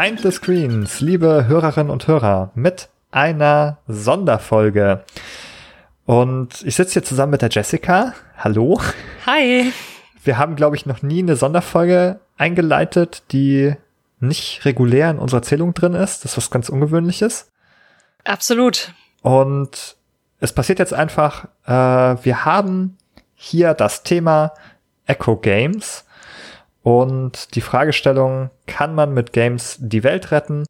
Behind the Screens, liebe Hörerinnen und Hörer, mit einer Sonderfolge. Und ich sitze hier zusammen mit der Jessica. Hallo. Hi. Wir haben, glaube ich, noch nie eine Sonderfolge eingeleitet, die nicht regulär in unserer Zählung drin ist. Das ist was ganz Ungewöhnliches. Absolut. Und es passiert jetzt einfach, äh, wir haben hier das Thema Echo Games. Und die Fragestellung, kann man mit Games die Welt retten?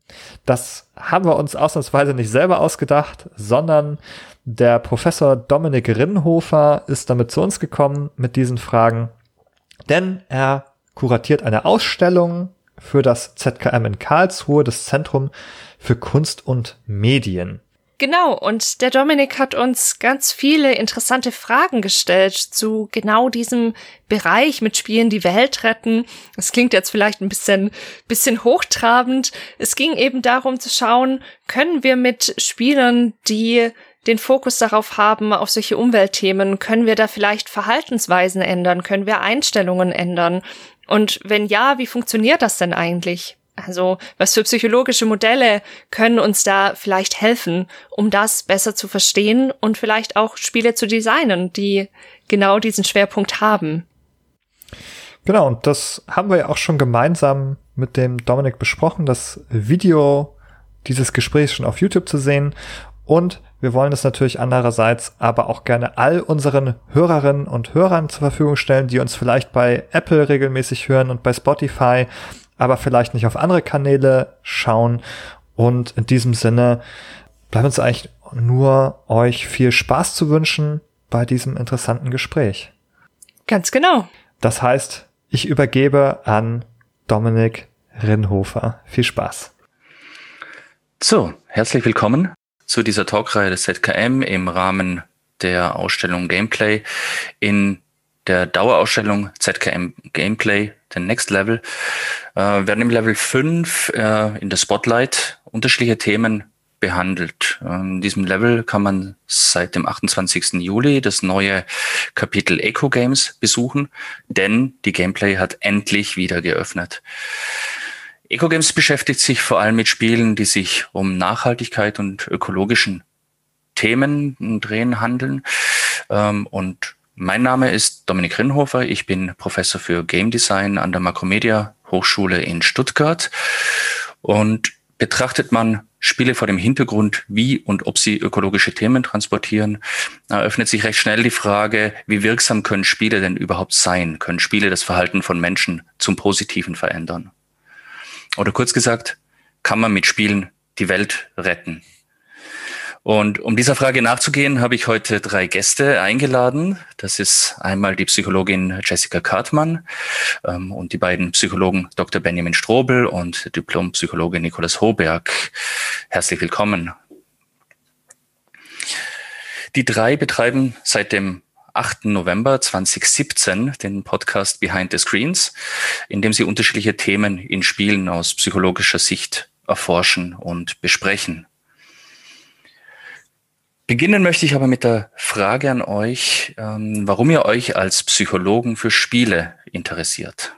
Das haben wir uns ausnahmsweise nicht selber ausgedacht, sondern der Professor Dominik Rinnhofer ist damit zu uns gekommen mit diesen Fragen, denn er kuratiert eine Ausstellung für das ZKM in Karlsruhe, das Zentrum für Kunst und Medien. Genau, und der Dominik hat uns ganz viele interessante Fragen gestellt zu genau diesem Bereich mit Spielen die Welt retten. Das klingt jetzt vielleicht ein bisschen, bisschen hochtrabend. Es ging eben darum zu schauen, können wir mit Spielern, die den Fokus darauf haben, auf solche Umweltthemen, können wir da vielleicht Verhaltensweisen ändern, können wir Einstellungen ändern? Und wenn ja, wie funktioniert das denn eigentlich? Also was für psychologische Modelle können uns da vielleicht helfen, um das besser zu verstehen und vielleicht auch Spiele zu designen, die genau diesen Schwerpunkt haben. Genau, und das haben wir ja auch schon gemeinsam mit dem Dominik besprochen, das Video dieses Gesprächs schon auf YouTube zu sehen. Und wir wollen es natürlich andererseits aber auch gerne all unseren Hörerinnen und Hörern zur Verfügung stellen, die uns vielleicht bei Apple regelmäßig hören und bei Spotify aber vielleicht nicht auf andere Kanäle schauen. Und in diesem Sinne bleibt uns eigentlich nur euch viel Spaß zu wünschen bei diesem interessanten Gespräch. Ganz genau. Das heißt, ich übergebe an Dominik Rinnhofer. Viel Spaß. So, herzlich willkommen zu dieser Talkreihe des ZKM im Rahmen der Ausstellung Gameplay in der Dauerausstellung ZKM Gameplay, the Next Level, äh, werden im Level 5 äh, in der Spotlight unterschiedliche Themen behandelt. Ähm, in diesem Level kann man seit dem 28. Juli das neue Kapitel Eco Games besuchen, denn die Gameplay hat endlich wieder geöffnet. Eco Games beschäftigt sich vor allem mit Spielen, die sich um Nachhaltigkeit und ökologischen Themen drehen handeln. Ähm, und mein Name ist Dominik Rinnhofer. Ich bin Professor für Game Design an der Makromedia Hochschule in Stuttgart. Und betrachtet man Spiele vor dem Hintergrund, wie und ob sie ökologische Themen transportieren, eröffnet sich recht schnell die Frage, wie wirksam können Spiele denn überhaupt sein? Können Spiele das Verhalten von Menschen zum Positiven verändern? Oder kurz gesagt, kann man mit Spielen die Welt retten? Und um dieser Frage nachzugehen, habe ich heute drei Gäste eingeladen. Das ist einmal die Psychologin Jessica Kartmann ähm, und die beiden Psychologen Dr. Benjamin Strobel und Diplompsychologe Nikolaus Hoberg. Herzlich willkommen. Die drei betreiben seit dem 8. November 2017 den Podcast Behind the Screens, in dem sie unterschiedliche Themen in Spielen aus psychologischer Sicht erforschen und besprechen. Beginnen möchte ich aber mit der Frage an euch, ähm, warum ihr euch als Psychologen für Spiele interessiert.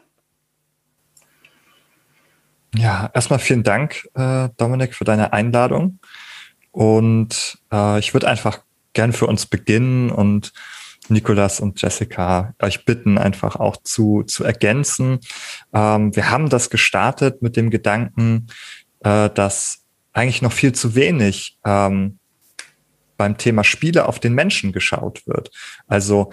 Ja, erstmal vielen Dank, äh, Dominik, für deine Einladung. Und äh, ich würde einfach gern für uns beginnen und Nikolas und Jessica euch bitten, einfach auch zu, zu ergänzen. Ähm, wir haben das gestartet mit dem Gedanken, äh, dass eigentlich noch viel zu wenig ähm, beim Thema Spiele auf den Menschen geschaut wird. Also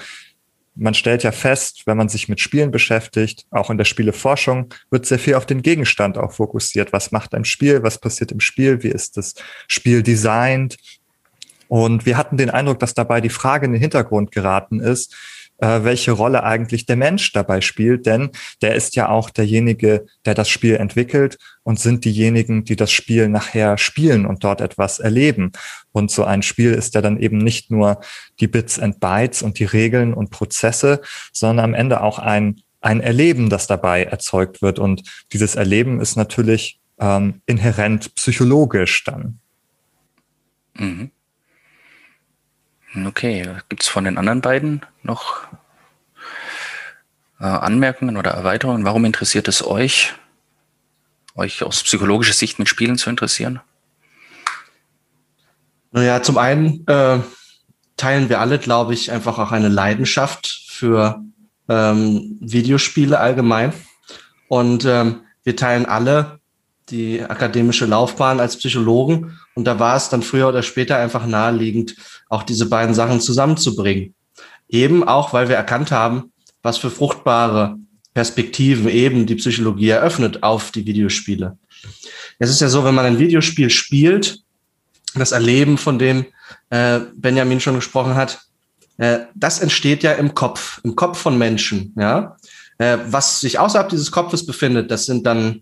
man stellt ja fest, wenn man sich mit Spielen beschäftigt, auch in der Spieleforschung, wird sehr viel auf den Gegenstand auch fokussiert. Was macht ein Spiel? Was passiert im Spiel? Wie ist das Spiel designt? Und wir hatten den Eindruck, dass dabei die Frage in den Hintergrund geraten ist, äh, welche Rolle eigentlich der Mensch dabei spielt, denn der ist ja auch derjenige, der das Spiel entwickelt und sind diejenigen, die das Spiel nachher spielen und dort etwas erleben. Und so ein Spiel ist ja dann eben nicht nur die Bits and Bytes und die Regeln und Prozesse, sondern am Ende auch ein, ein Erleben, das dabei erzeugt wird. Und dieses Erleben ist natürlich ähm, inhärent psychologisch dann. Mhm. Okay, gibt es von den anderen beiden noch äh, Anmerkungen oder Erweiterungen? Warum interessiert es euch, euch aus psychologischer Sicht mit Spielen zu interessieren? Naja, zum einen äh, teilen wir alle, glaube ich, einfach auch eine Leidenschaft für ähm, Videospiele allgemein. Und ähm, wir teilen alle die akademische Laufbahn als Psychologen. Und da war es dann früher oder später einfach naheliegend, auch diese beiden Sachen zusammenzubringen. Eben auch, weil wir erkannt haben, was für fruchtbare Perspektiven eben die Psychologie eröffnet auf die Videospiele. Es ist ja so, wenn man ein Videospiel spielt, das Erleben, von dem äh, Benjamin schon gesprochen hat, äh, das entsteht ja im Kopf, im Kopf von Menschen. Ja, äh, was sich außerhalb dieses Kopfes befindet, das sind dann,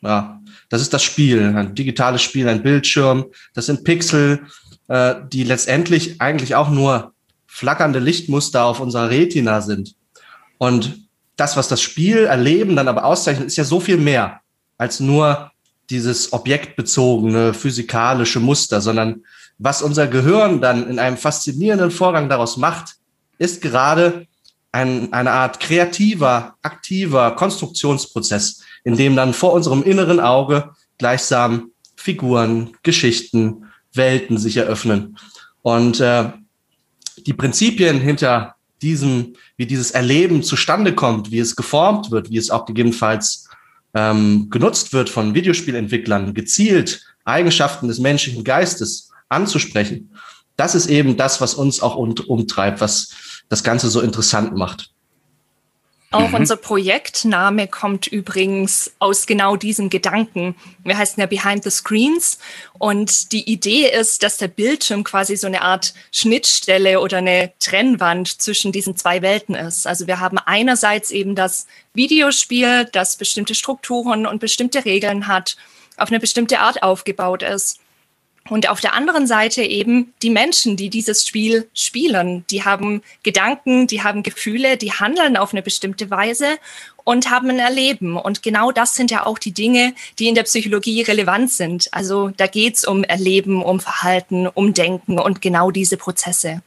ja, das ist das Spiel, ein digitales Spiel, ein Bildschirm, das sind Pixel, äh, die letztendlich eigentlich auch nur flackernde Lichtmuster auf unserer Retina sind. Und das, was das Spiel erleben dann aber auszeichnet, ist ja so viel mehr als nur dieses objektbezogene physikalische Muster, sondern was unser Gehirn dann in einem faszinierenden Vorgang daraus macht, ist gerade ein, eine Art kreativer, aktiver Konstruktionsprozess, in dem dann vor unserem inneren Auge gleichsam Figuren, Geschichten, Welten sich eröffnen. Und äh, die Prinzipien hinter diesem, wie dieses Erleben zustande kommt, wie es geformt wird, wie es auch gegebenenfalls ähm, genutzt wird von Videospielentwicklern, gezielt Eigenschaften des menschlichen Geistes anzusprechen. Das ist eben das, was uns auch umtreibt, was das Ganze so interessant macht. Auch mhm. unser Projektname kommt übrigens aus genau diesem Gedanken. Wir heißen ja Behind the Screens und die Idee ist, dass der Bildschirm quasi so eine Art Schnittstelle oder eine Trennwand zwischen diesen zwei Welten ist. Also wir haben einerseits eben das Videospiel, das bestimmte Strukturen und bestimmte Regeln hat, auf eine bestimmte Art aufgebaut ist. Und auf der anderen Seite eben die Menschen, die dieses Spiel spielen. Die haben Gedanken, die haben Gefühle, die handeln auf eine bestimmte Weise und haben ein Erleben. Und genau das sind ja auch die Dinge, die in der Psychologie relevant sind. Also da geht's um Erleben, um Verhalten, um Denken und genau diese Prozesse.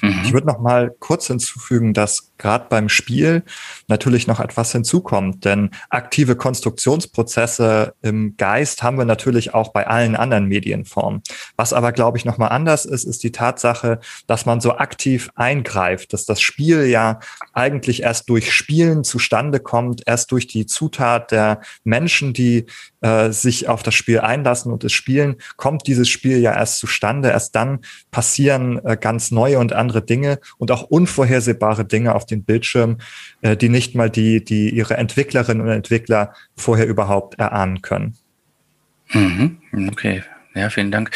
Mhm. Ich würde noch mal kurz hinzufügen, dass gerade beim Spiel natürlich noch etwas hinzukommt, denn aktive Konstruktionsprozesse im Geist haben wir natürlich auch bei allen anderen Medienformen. Was aber, glaube ich, noch mal anders ist, ist die Tatsache, dass man so aktiv eingreift, dass das Spiel ja eigentlich erst durch Spielen zustande kommt, erst durch die Zutat der Menschen, die äh, sich auf das Spiel einlassen und es spielen, kommt dieses Spiel ja erst zustande. Erst dann passieren äh, ganz neue und andere Dinge und auch unvorhersehbare Dinge auf den Bildschirm, äh, die nicht mal die, die ihre Entwicklerinnen und Entwickler vorher überhaupt erahnen können. Mhm. Okay, ja, vielen Dank.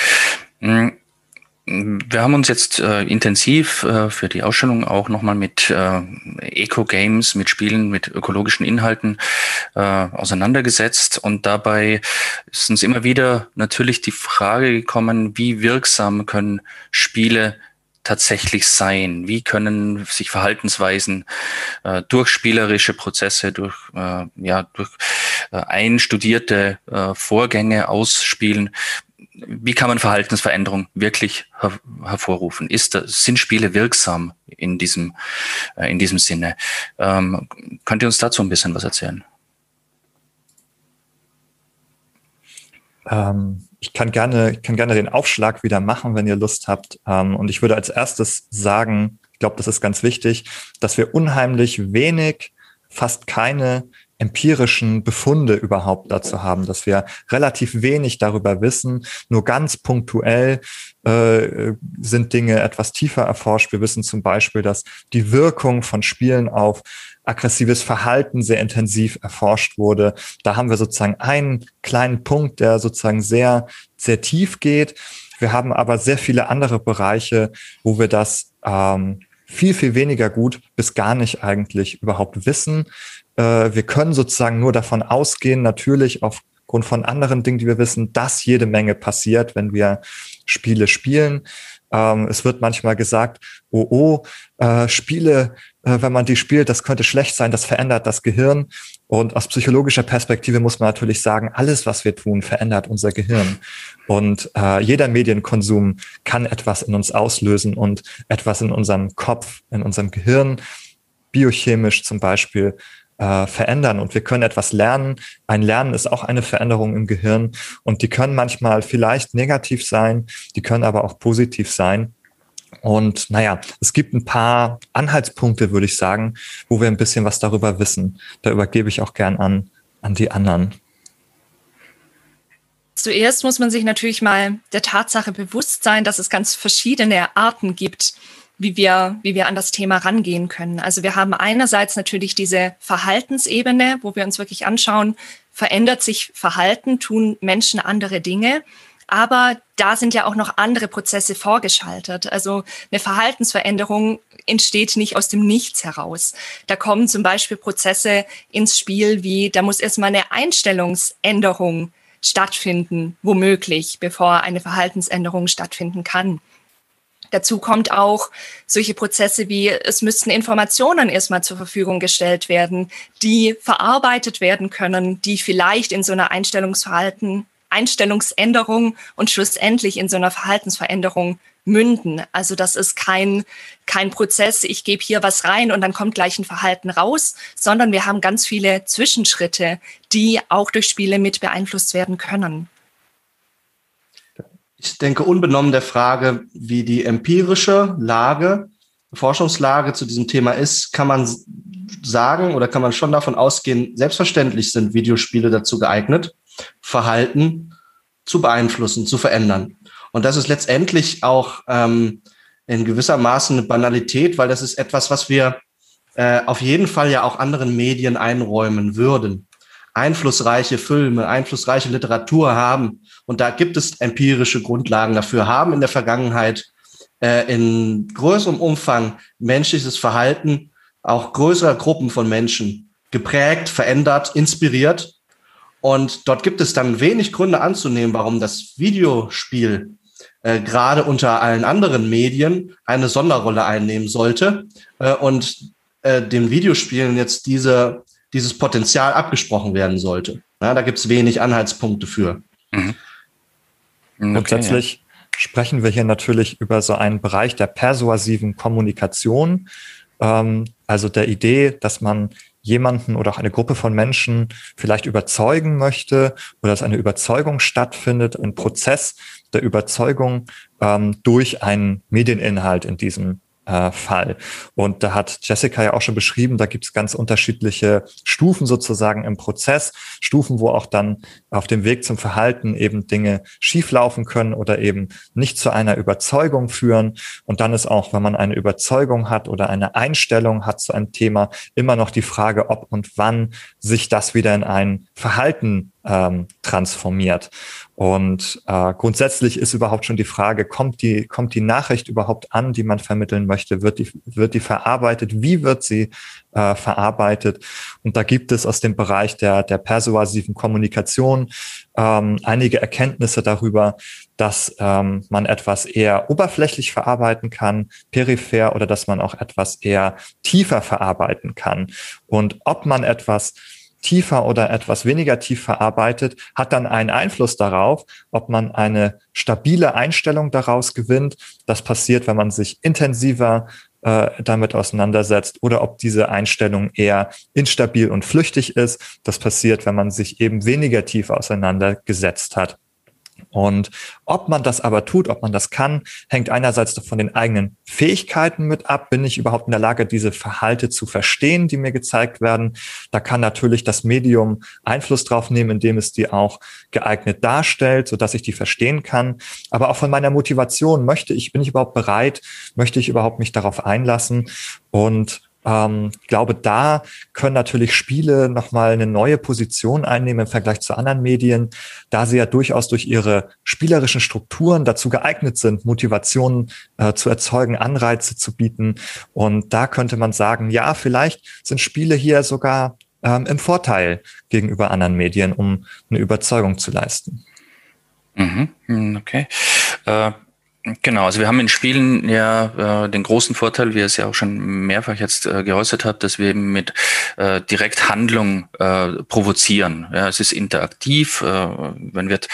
Wir haben uns jetzt äh, intensiv äh, für die Ausstellung auch nochmal mit äh, Eco-Games, mit Spielen, mit ökologischen Inhalten äh, auseinandergesetzt und dabei ist uns immer wieder natürlich die Frage gekommen, wie wirksam können Spiele tatsächlich sein? Wie können sich Verhaltensweisen äh, durch spielerische Prozesse, durch, äh, ja, durch äh, einstudierte äh, Vorgänge ausspielen? Wie kann man Verhaltensveränderung wirklich her hervorrufen? Ist, sind Spiele wirksam in diesem, äh, in diesem Sinne? Ähm, könnt ihr uns dazu ein bisschen was erzählen? Ähm, ich kann gerne, ich kann gerne den Aufschlag wieder machen, wenn ihr Lust habt. Ähm, und ich würde als erstes sagen, ich glaube, das ist ganz wichtig, dass wir unheimlich wenig, fast keine empirischen Befunde überhaupt dazu haben, dass wir relativ wenig darüber wissen, nur ganz punktuell äh, sind Dinge etwas tiefer erforscht. Wir wissen zum Beispiel, dass die Wirkung von Spielen auf aggressives Verhalten sehr intensiv erforscht wurde. Da haben wir sozusagen einen kleinen Punkt, der sozusagen sehr, sehr tief geht. Wir haben aber sehr viele andere Bereiche, wo wir das ähm, viel, viel weniger gut bis gar nicht eigentlich überhaupt wissen. Äh, wir können sozusagen nur davon ausgehen, natürlich aufgrund von anderen Dingen, die wir wissen, dass jede Menge passiert, wenn wir Spiele spielen. Ähm, es wird manchmal gesagt, oh, oh, äh, Spiele, äh, wenn man die spielt, das könnte schlecht sein, das verändert das Gehirn. Und aus psychologischer Perspektive muss man natürlich sagen, alles, was wir tun, verändert unser Gehirn. Und äh, jeder Medienkonsum kann etwas in uns auslösen und etwas in unserem Kopf, in unserem Gehirn, biochemisch zum Beispiel, äh, verändern und wir können etwas lernen. Ein Lernen ist auch eine Veränderung im Gehirn und die können manchmal vielleicht negativ sein, die können aber auch positiv sein. Und naja, es gibt ein paar Anhaltspunkte, würde ich sagen, wo wir ein bisschen was darüber wissen. Da übergebe ich auch gern an, an die anderen. Zuerst muss man sich natürlich mal der Tatsache bewusst sein, dass es ganz verschiedene Arten gibt, wie wir, wie wir an das Thema rangehen können. Also wir haben einerseits natürlich diese Verhaltensebene, wo wir uns wirklich anschauen, verändert sich Verhalten, tun Menschen andere Dinge. Aber da sind ja auch noch andere Prozesse vorgeschaltet. Also eine Verhaltensveränderung entsteht nicht aus dem Nichts heraus. Da kommen zum Beispiel Prozesse ins Spiel, wie da muss erstmal eine Einstellungsänderung stattfinden, womöglich, bevor eine Verhaltensänderung stattfinden kann. Dazu kommt auch solche Prozesse wie, es müssten Informationen erstmal zur Verfügung gestellt werden, die verarbeitet werden können, die vielleicht in so einer Einstellungsverhalten, Einstellungsänderung und schlussendlich in so einer Verhaltensveränderung münden. Also das ist kein, kein Prozess, ich gebe hier was rein und dann kommt gleich ein Verhalten raus, sondern wir haben ganz viele Zwischenschritte, die auch durch Spiele mit beeinflusst werden können. Ich denke, unbenommen der Frage, wie die empirische Lage, Forschungslage zu diesem Thema ist, kann man sagen oder kann man schon davon ausgehen, selbstverständlich sind Videospiele dazu geeignet, Verhalten zu beeinflussen, zu verändern. Und das ist letztendlich auch ähm, in gewisser Maßen eine Banalität, weil das ist etwas, was wir äh, auf jeden Fall ja auch anderen Medien einräumen würden. Einflussreiche Filme, einflussreiche Literatur haben und da gibt es empirische Grundlagen dafür, haben in der Vergangenheit äh, in größerem Umfang menschliches Verhalten auch größerer Gruppen von Menschen geprägt, verändert, inspiriert. Und dort gibt es dann wenig Gründe anzunehmen, warum das Videospiel äh, gerade unter allen anderen Medien eine Sonderrolle einnehmen sollte äh, und äh, dem Videospielen jetzt diese, dieses Potenzial abgesprochen werden sollte. Ja, da gibt es wenig Anhaltspunkte für. Mhm. Okay, Grundsätzlich ja. sprechen wir hier natürlich über so einen Bereich der persuasiven Kommunikation, ähm, also der Idee, dass man jemanden oder auch eine Gruppe von Menschen vielleicht überzeugen möchte oder dass eine Überzeugung stattfindet, ein Prozess der Überzeugung ähm, durch einen Medieninhalt in diesem äh, Fall. Und da hat Jessica ja auch schon beschrieben, da gibt es ganz unterschiedliche Stufen sozusagen im Prozess, Stufen, wo auch dann auf dem Weg zum Verhalten eben Dinge schieflaufen können oder eben nicht zu einer Überzeugung führen. Und dann ist auch, wenn man eine Überzeugung hat oder eine Einstellung hat zu einem Thema, immer noch die Frage, ob und wann sich das wieder in ein Verhalten ähm, transformiert. Und äh, grundsätzlich ist überhaupt schon die Frage, kommt die, kommt die Nachricht überhaupt an, die man vermitteln möchte? Wird die, wird die verarbeitet? Wie wird sie äh, verarbeitet? Und da gibt es aus dem Bereich der, der persuasiven Kommunikation ähm, einige Erkenntnisse darüber, dass ähm, man etwas eher oberflächlich verarbeiten kann, peripher, oder dass man auch etwas eher tiefer verarbeiten kann. Und ob man etwas tiefer oder etwas weniger tief verarbeitet, hat dann einen Einfluss darauf, ob man eine stabile Einstellung daraus gewinnt. Das passiert, wenn man sich intensiver äh, damit auseinandersetzt oder ob diese Einstellung eher instabil und flüchtig ist. Das passiert, wenn man sich eben weniger tief auseinandergesetzt hat. Und ob man das aber tut, ob man das kann, hängt einerseits von den eigenen Fähigkeiten mit ab. Bin ich überhaupt in der Lage, diese Verhalte zu verstehen, die mir gezeigt werden? Da kann natürlich das Medium Einfluss drauf nehmen, indem es die auch geeignet darstellt, sodass ich die verstehen kann. Aber auch von meiner Motivation möchte ich, bin ich überhaupt bereit? Möchte ich überhaupt mich darauf einlassen? Und ähm, glaube, da können natürlich Spiele nochmal eine neue Position einnehmen im Vergleich zu anderen Medien, da sie ja durchaus durch ihre spielerischen Strukturen dazu geeignet sind, Motivationen äh, zu erzeugen, Anreize zu bieten. Und da könnte man sagen, ja, vielleicht sind Spiele hier sogar ähm, im Vorteil gegenüber anderen Medien, um eine Überzeugung zu leisten. Mhm, hm, okay. Äh Genau, also wir haben in Spielen ja äh, den großen Vorteil, wie ihr es ja auch schon mehrfach jetzt äh, geäußert habt, dass wir eben mit äh, Direkthandlung äh, provozieren. Ja, es ist interaktiv, äh, man wird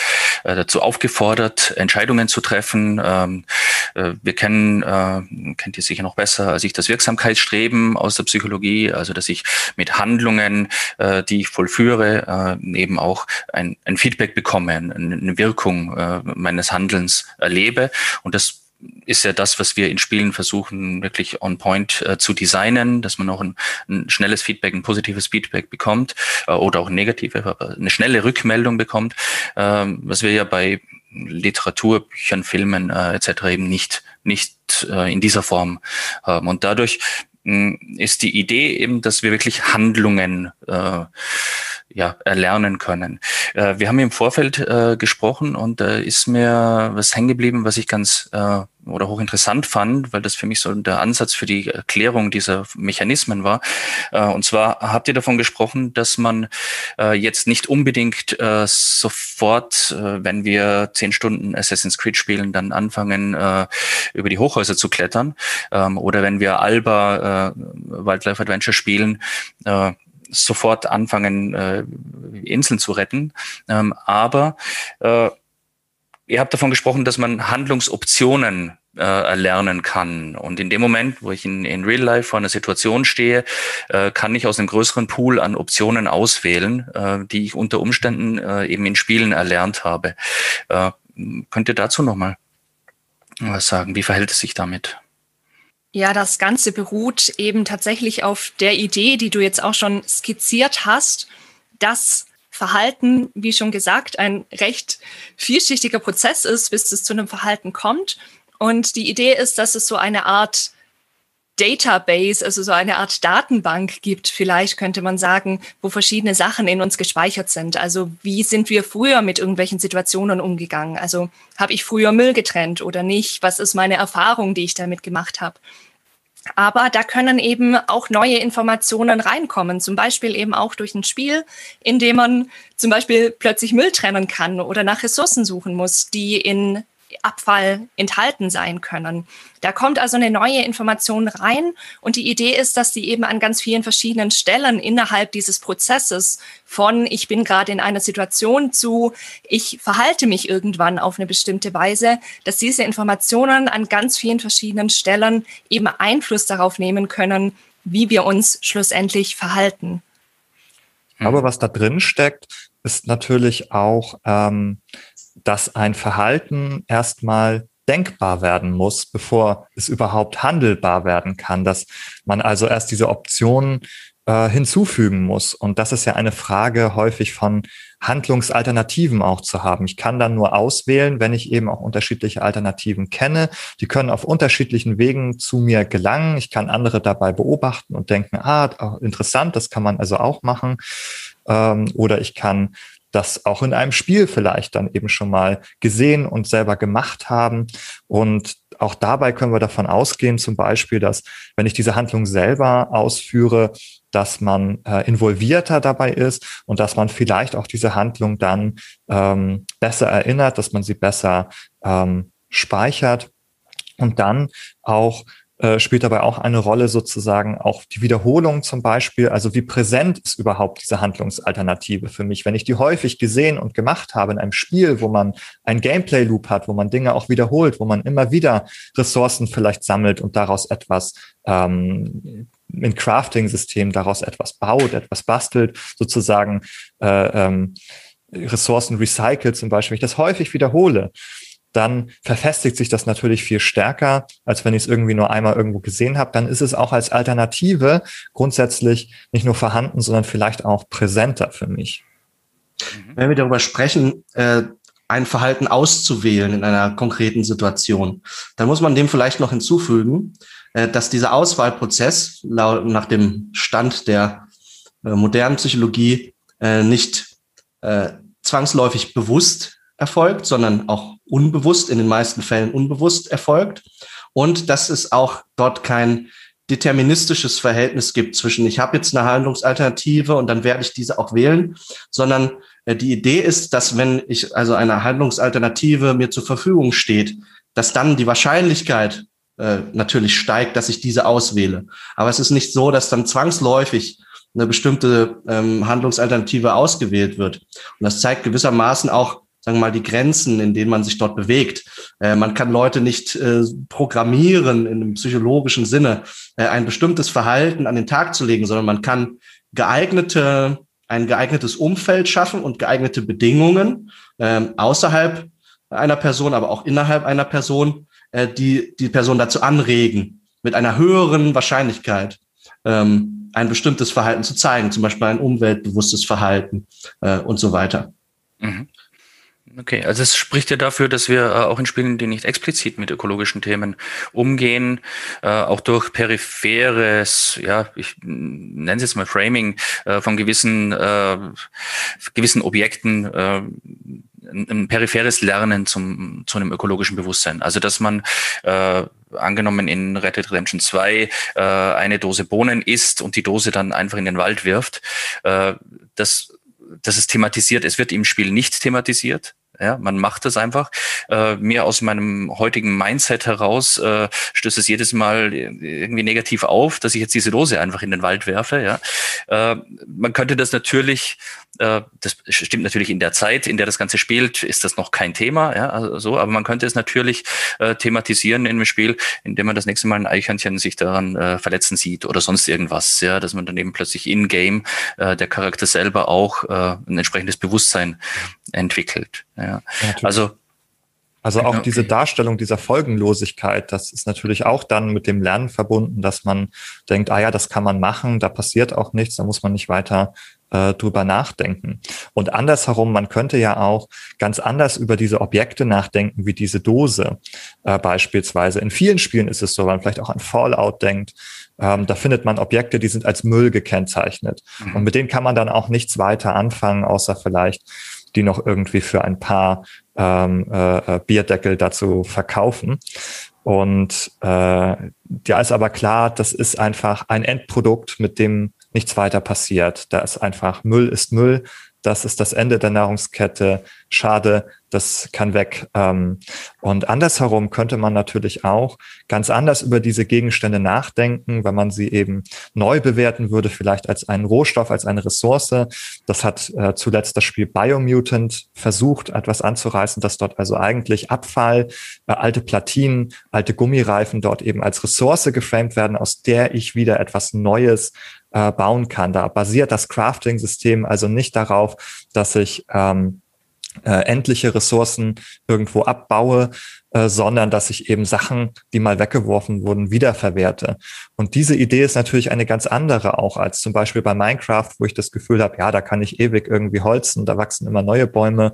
äh, dazu aufgefordert, Entscheidungen zu treffen. Ähm, äh, wir kennen, äh, kennt ihr sicher noch besser als ich, das Wirksamkeitsstreben aus der Psychologie, also dass ich mit Handlungen, äh, die ich vollführe, äh, eben auch ein, ein Feedback bekomme, eine Wirkung äh, meines Handelns erlebe. Und das ist ja das, was wir in Spielen versuchen, wirklich on point äh, zu designen, dass man auch ein, ein, schnelles Feedback, ein positives Feedback bekommt äh, oder auch negative, aber eine schnelle Rückmeldung bekommt, äh, was wir ja bei Literatur, Büchern, Filmen äh, etc. eben nicht, nicht äh, in dieser Form haben. Und dadurch mh, ist die Idee eben, dass wir wirklich Handlungen äh, ja, erlernen können. Äh, wir haben im Vorfeld äh, gesprochen und da äh, ist mir was hängen geblieben, was ich ganz äh, oder hochinteressant fand, weil das für mich so der Ansatz für die Erklärung dieser Mechanismen war. Äh, und zwar habt ihr davon gesprochen, dass man äh, jetzt nicht unbedingt äh, sofort, äh, wenn wir zehn Stunden Assassin's Creed spielen, dann anfangen, äh, über die Hochhäuser zu klettern. Ähm, oder wenn wir Alba äh, Wildlife Adventure spielen, äh, sofort anfangen, äh, Inseln zu retten. Ähm, aber äh, ihr habt davon gesprochen, dass man Handlungsoptionen äh, erlernen kann. Und in dem Moment, wo ich in, in Real Life vor einer Situation stehe, äh, kann ich aus einem größeren Pool an Optionen auswählen, äh, die ich unter Umständen äh, eben in Spielen erlernt habe. Äh, könnt ihr dazu nochmal was sagen? Wie verhält es sich damit? Ja, das Ganze beruht eben tatsächlich auf der Idee, die du jetzt auch schon skizziert hast, dass Verhalten, wie schon gesagt, ein recht vielschichtiger Prozess ist, bis es zu einem Verhalten kommt. Und die Idee ist, dass es so eine Art Database, also so eine Art Datenbank gibt, vielleicht könnte man sagen, wo verschiedene Sachen in uns gespeichert sind. Also wie sind wir früher mit irgendwelchen Situationen umgegangen? Also habe ich früher Müll getrennt oder nicht? Was ist meine Erfahrung, die ich damit gemacht habe? Aber da können eben auch neue Informationen reinkommen, zum Beispiel eben auch durch ein Spiel, in dem man zum Beispiel plötzlich Müll trennen kann oder nach Ressourcen suchen muss, die in Abfall enthalten sein können. Da kommt also eine neue Information rein und die Idee ist, dass die eben an ganz vielen verschiedenen Stellen innerhalb dieses Prozesses von ich bin gerade in einer Situation zu ich verhalte mich irgendwann auf eine bestimmte Weise, dass diese Informationen an ganz vielen verschiedenen Stellen eben Einfluss darauf nehmen können, wie wir uns schlussendlich verhalten. Aber was da drin steckt, ist natürlich auch ähm, dass ein Verhalten erstmal denkbar werden muss, bevor es überhaupt handelbar werden kann, dass man also erst diese Optionen äh, hinzufügen muss. Und das ist ja eine Frage häufig von Handlungsalternativen auch zu haben. Ich kann dann nur auswählen, wenn ich eben auch unterschiedliche Alternativen kenne. Die können auf unterschiedlichen Wegen zu mir gelangen. Ich kann andere dabei beobachten und denken, ah, interessant, das kann man also auch machen. Ähm, oder ich kann das auch in einem Spiel vielleicht dann eben schon mal gesehen und selber gemacht haben. Und auch dabei können wir davon ausgehen, zum Beispiel, dass wenn ich diese Handlung selber ausführe, dass man äh, involvierter dabei ist und dass man vielleicht auch diese Handlung dann ähm, besser erinnert, dass man sie besser ähm, speichert und dann auch äh, spielt dabei auch eine Rolle sozusagen auch die Wiederholung zum Beispiel. Also wie präsent ist überhaupt diese Handlungsalternative für mich? Wenn ich die häufig gesehen und gemacht habe in einem Spiel, wo man ein Gameplay-Loop hat, wo man Dinge auch wiederholt, wo man immer wieder Ressourcen vielleicht sammelt und daraus etwas ähm, in Crafting-System daraus etwas baut, etwas bastelt, sozusagen äh, ähm, Ressourcen recycelt zum Beispiel, wenn ich das häufig wiederhole, dann verfestigt sich das natürlich viel stärker, als wenn ich es irgendwie nur einmal irgendwo gesehen habe. Dann ist es auch als Alternative grundsätzlich nicht nur vorhanden, sondern vielleicht auch präsenter für mich. Mhm. Wenn wir darüber sprechen, äh, ein Verhalten auszuwählen in einer konkreten Situation, dann muss man dem vielleicht noch hinzufügen, äh, dass dieser Auswahlprozess nach dem Stand der äh, modernen Psychologie nicht zwangsläufig bewusst erfolgt, sondern auch unbewusst, in den meisten Fällen unbewusst erfolgt. Und dass es auch dort kein deterministisches Verhältnis gibt zwischen, ich habe jetzt eine Handlungsalternative und dann werde ich diese auch wählen, sondern äh, die Idee ist, dass wenn ich also eine Handlungsalternative mir zur Verfügung steht, dass dann die Wahrscheinlichkeit äh, natürlich steigt, dass ich diese auswähle. Aber es ist nicht so, dass dann zwangsläufig eine bestimmte ähm, Handlungsalternative ausgewählt wird. Und das zeigt gewissermaßen auch, sagen wir mal, die Grenzen, in denen man sich dort bewegt. Äh, man kann Leute nicht äh, programmieren in einem psychologischen Sinne, äh, ein bestimmtes Verhalten an den Tag zu legen, sondern man kann geeignete, ein geeignetes Umfeld schaffen und geeignete Bedingungen äh, außerhalb einer Person, aber auch innerhalb einer Person, äh, die die Person dazu anregen, mit einer höheren Wahrscheinlichkeit ähm, ein bestimmtes Verhalten zu zeigen, zum Beispiel ein umweltbewusstes Verhalten äh, und so weiter. Mhm. Okay, also es spricht ja dafür, dass wir äh, auch in Spielen, die nicht explizit mit ökologischen Themen umgehen, äh, auch durch peripheres, ja, ich nenne es jetzt mal Framing äh, von gewissen gewissen Objekten ein peripheres Lernen zum, zu einem ökologischen Bewusstsein. Also dass man äh, angenommen in Red Dead Redemption 2 äh, eine Dose Bohnen isst und die Dose dann einfach in den Wald wirft, äh, das, das ist thematisiert. Es wird im Spiel nicht thematisiert. Ja, man macht das einfach. Äh, mir aus meinem heutigen Mindset heraus äh, stößt es jedes Mal irgendwie negativ auf, dass ich jetzt diese Dose einfach in den Wald werfe. Ja, äh, man könnte das natürlich äh, das stimmt natürlich in der Zeit, in der das Ganze spielt, ist das noch kein Thema, ja, also so, aber man könnte es natürlich äh, thematisieren in dem Spiel, indem man das nächste Mal ein Eichhörnchen sich daran äh, verletzen sieht oder sonst irgendwas, ja, dass man dann eben plötzlich in-game äh, der Charakter selber auch äh, ein entsprechendes Bewusstsein entwickelt. Ja. ja also also auch diese Darstellung dieser Folgenlosigkeit, das ist natürlich auch dann mit dem Lernen verbunden, dass man denkt, ah ja, das kann man machen, da passiert auch nichts, da muss man nicht weiter äh, drüber nachdenken. Und andersherum, man könnte ja auch ganz anders über diese Objekte nachdenken, wie diese Dose äh, beispielsweise. In vielen Spielen ist es so, wenn man vielleicht auch an Fallout denkt, ähm, da findet man Objekte, die sind als Müll gekennzeichnet. Mhm. Und mit denen kann man dann auch nichts weiter anfangen, außer vielleicht die noch irgendwie für ein paar ähm, äh, äh Bierdeckel dazu verkaufen. Und äh, ja ist aber klar, das ist einfach ein Endprodukt, mit dem nichts weiter passiert. Da ist einfach Müll ist Müll. Das ist das Ende der Nahrungskette. Schade, das kann weg. Ähm, und andersherum könnte man natürlich auch ganz anders über diese Gegenstände nachdenken, wenn man sie eben neu bewerten würde, vielleicht als einen Rohstoff, als eine Ressource. Das hat äh, zuletzt das Spiel Biomutant versucht, etwas anzureißen, dass dort also eigentlich Abfall, äh, alte Platinen, alte Gummireifen dort eben als Ressource geframed werden, aus der ich wieder etwas Neues äh, bauen kann. Da basiert das Crafting-System also nicht darauf, dass ich ähm, äh, endliche Ressourcen irgendwo abbaue, äh, sondern dass ich eben Sachen, die mal weggeworfen wurden, wiederverwerte. Und diese Idee ist natürlich eine ganz andere auch als zum Beispiel bei Minecraft, wo ich das Gefühl habe, ja, da kann ich ewig irgendwie holzen, da wachsen immer neue Bäume,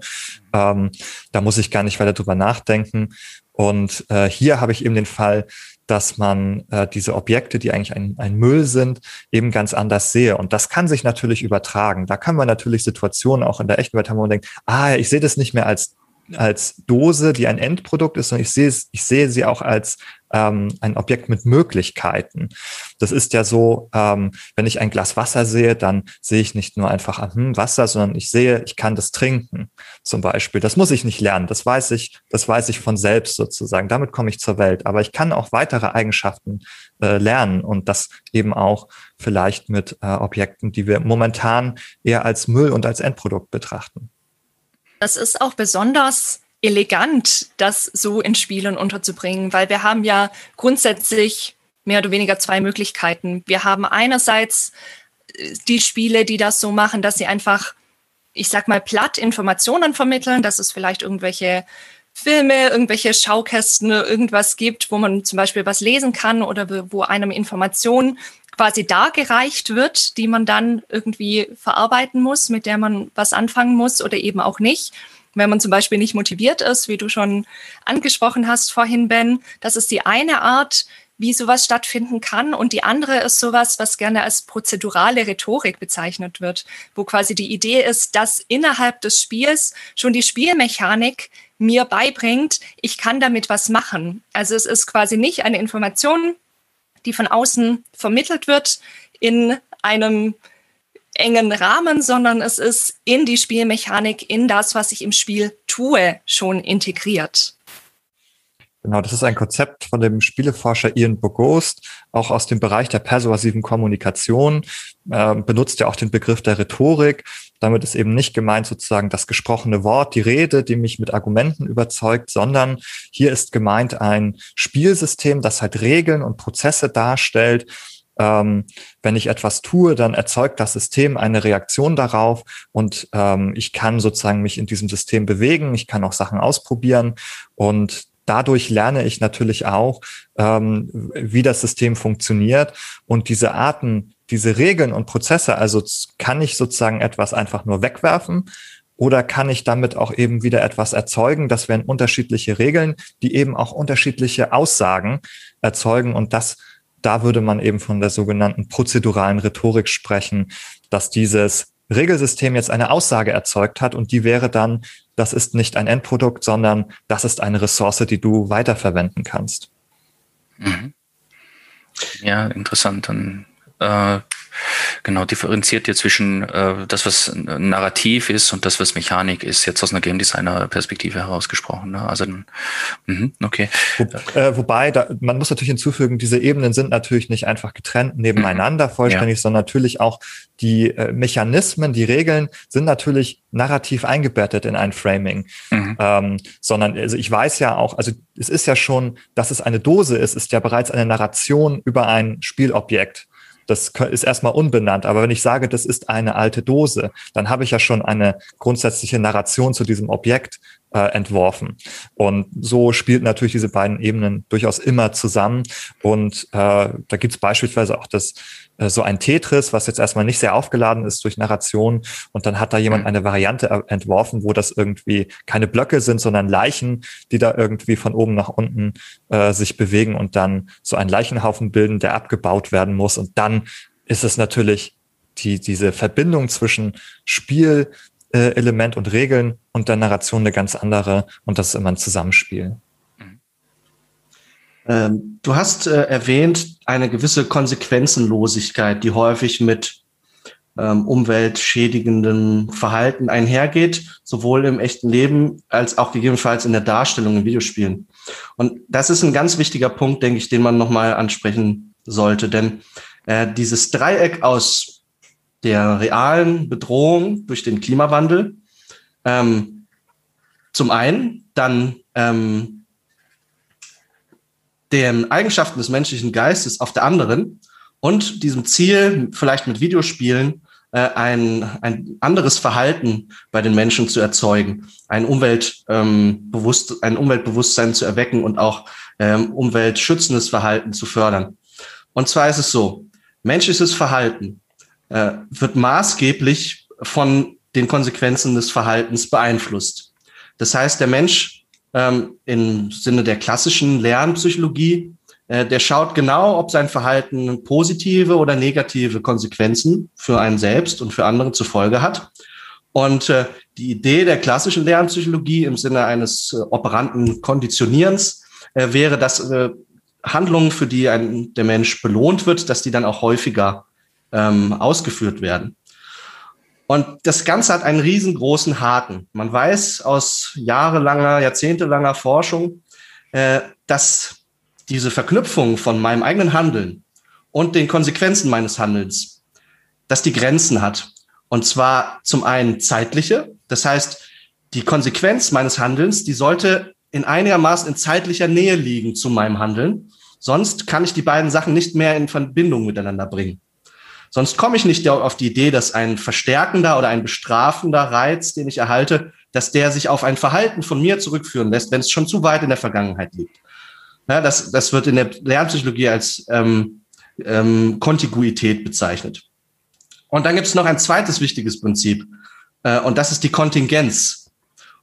ähm, da muss ich gar nicht weiter drüber nachdenken. Und äh, hier habe ich eben den Fall, dass man äh, diese Objekte, die eigentlich ein, ein Müll sind, eben ganz anders sehe. Und das kann sich natürlich übertragen. Da kann man natürlich Situationen auch in der echten Welt haben, wo man denkt, ah, ich sehe das nicht mehr als als Dose, die ein Endprodukt ist, sondern ich sehe, ich sehe sie auch als ähm, ein Objekt mit Möglichkeiten. Das ist ja so, ähm, wenn ich ein Glas Wasser sehe, dann sehe ich nicht nur einfach hm, Wasser, sondern ich sehe, ich kann das trinken, zum Beispiel. Das muss ich nicht lernen, das weiß ich, das weiß ich von selbst sozusagen. Damit komme ich zur Welt. Aber ich kann auch weitere Eigenschaften äh, lernen und das eben auch vielleicht mit äh, Objekten, die wir momentan eher als Müll und als Endprodukt betrachten. Das ist auch besonders elegant, das so in Spielen unterzubringen, weil wir haben ja grundsätzlich mehr oder weniger zwei Möglichkeiten. Wir haben einerseits äh, die Spiele, die das so machen, dass sie einfach, ich sag mal, platt Informationen vermitteln, dass es vielleicht irgendwelche Filme, irgendwelche Schaukästen, irgendwas gibt, wo man zum Beispiel was lesen kann oder wo einem Informationen quasi dargereicht wird, die man dann irgendwie verarbeiten muss, mit der man was anfangen muss oder eben auch nicht. Wenn man zum Beispiel nicht motiviert ist, wie du schon angesprochen hast vorhin, Ben, das ist die eine Art, wie sowas stattfinden kann. Und die andere ist sowas, was gerne als prozedurale Rhetorik bezeichnet wird, wo quasi die Idee ist, dass innerhalb des Spiels schon die Spielmechanik mir beibringt, ich kann damit was machen. Also es ist quasi nicht eine Information, die von außen vermittelt wird in einem engen Rahmen, sondern es ist in die Spielmechanik, in das, was ich im Spiel tue, schon integriert. Genau, das ist ein Konzept von dem Spieleforscher Ian Bogost, auch aus dem Bereich der persuasiven Kommunikation, äh, benutzt ja auch den Begriff der Rhetorik. Damit ist eben nicht gemeint sozusagen das gesprochene Wort, die Rede, die mich mit Argumenten überzeugt, sondern hier ist gemeint ein Spielsystem, das halt Regeln und Prozesse darstellt, ähm, wenn ich etwas tue, dann erzeugt das System eine Reaktion darauf und ähm, ich kann sozusagen mich in diesem System bewegen, ich kann auch Sachen ausprobieren und dadurch lerne ich natürlich auch, ähm, wie das System funktioniert und diese Arten, diese Regeln und Prozesse, also kann ich sozusagen etwas einfach nur wegwerfen oder kann ich damit auch eben wieder etwas erzeugen? Das wären unterschiedliche Regeln, die eben auch unterschiedliche Aussagen erzeugen. Und das da würde man eben von der sogenannten prozeduralen Rhetorik sprechen, dass dieses Regelsystem jetzt eine Aussage erzeugt hat und die wäre dann, das ist nicht ein Endprodukt, sondern das ist eine Ressource, die du weiterverwenden kannst. Mhm. Ja, interessant. Dann äh, genau differenziert ihr zwischen äh, das, was Narrativ ist und das, was Mechanik ist, jetzt aus einer Game Designer Perspektive herausgesprochen. Ne? Also mh, okay. Wo, äh, wobei, da, man muss natürlich hinzufügen, diese Ebenen sind natürlich nicht einfach getrennt nebeneinander mhm. vollständig, ja. sondern natürlich auch die äh, Mechanismen, die Regeln sind natürlich narrativ eingebettet in ein Framing. Mhm. Ähm, sondern also ich weiß ja auch, also es ist ja schon, dass es eine Dose ist, ist ja bereits eine Narration über ein Spielobjekt. Das ist erstmal unbenannt. Aber wenn ich sage, das ist eine alte Dose, dann habe ich ja schon eine grundsätzliche Narration zu diesem Objekt äh, entworfen. Und so spielt natürlich diese beiden Ebenen durchaus immer zusammen. Und äh, da gibt es beispielsweise auch das äh, so ein Tetris, was jetzt erstmal nicht sehr aufgeladen ist durch Narration. Und dann hat da jemand mhm. eine Variante entworfen, wo das irgendwie keine Blöcke sind, sondern Leichen, die da irgendwie von oben nach unten äh, sich bewegen und dann so einen Leichenhaufen bilden, der abgebaut werden muss. Und dann ist es natürlich die, diese Verbindung zwischen Spielelement und Regeln und der Narration eine ganz andere. Und das ist immer ein Zusammenspiel. Ähm, du hast äh, erwähnt eine gewisse Konsequenzenlosigkeit, die häufig mit ähm, umweltschädigendem Verhalten einhergeht, sowohl im echten Leben als auch gegebenenfalls in der Darstellung in Videospielen. Und das ist ein ganz wichtiger Punkt, denke ich, den man nochmal ansprechen sollte. Denn äh, dieses Dreieck aus der realen Bedrohung durch den Klimawandel, ähm, zum einen, dann ähm, den Eigenschaften des menschlichen Geistes auf der anderen und diesem Ziel, vielleicht mit Videospielen, äh, ein, ein anderes Verhalten bei den Menschen zu erzeugen, ein, Umwelt, ähm, bewusst, ein Umweltbewusstsein zu erwecken und auch ähm, umweltschützendes Verhalten zu fördern. Und zwar ist es so, menschliches Verhalten äh, wird maßgeblich von den Konsequenzen des Verhaltens beeinflusst. Das heißt, der Mensch ähm, im Sinne der klassischen Lernpsychologie, äh, der schaut genau, ob sein Verhalten positive oder negative Konsequenzen für einen selbst und für andere zur Folge hat. Und äh, die Idee der klassischen Lernpsychologie im Sinne eines äh, operanten Konditionierens äh, wäre, dass äh, Handlungen, für die ein, der Mensch belohnt wird, dass die dann auch häufiger ähm, ausgeführt werden. Und das Ganze hat einen riesengroßen Haken. Man weiß aus jahrelanger, jahrzehntelanger Forschung, äh, dass diese Verknüpfung von meinem eigenen Handeln und den Konsequenzen meines Handelns, dass die Grenzen hat. Und zwar zum einen zeitliche. Das heißt, die Konsequenz meines Handelns, die sollte in einigermaßen in zeitlicher Nähe liegen zu meinem Handeln. Sonst kann ich die beiden Sachen nicht mehr in Verbindung miteinander bringen. Sonst komme ich nicht auf die Idee, dass ein verstärkender oder ein bestrafender Reiz, den ich erhalte, dass der sich auf ein Verhalten von mir zurückführen lässt, wenn es schon zu weit in der Vergangenheit liegt. Ja, das, das wird in der Lernpsychologie als ähm, ähm, Kontiguität bezeichnet. Und dann gibt es noch ein zweites wichtiges Prinzip, äh, und das ist die Kontingenz.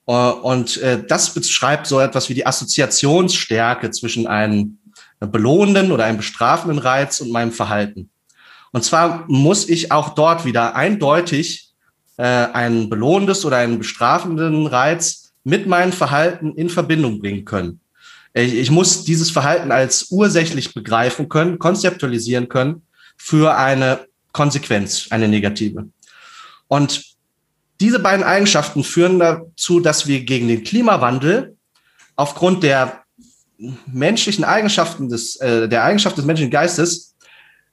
Uh, und äh, das beschreibt so etwas wie die Assoziationsstärke zwischen einem belohnenden oder einem bestrafenden Reiz und meinem Verhalten. Und zwar muss ich auch dort wieder eindeutig äh, ein belohnendes oder einen bestrafenden Reiz mit meinem Verhalten in Verbindung bringen können. Ich, ich muss dieses Verhalten als ursächlich begreifen können, konzeptualisieren können für eine Konsequenz, eine negative. Und diese beiden Eigenschaften führen dazu, dass wir gegen den Klimawandel aufgrund der menschlichen Eigenschaften des, äh, der Eigenschaft des menschlichen Geistes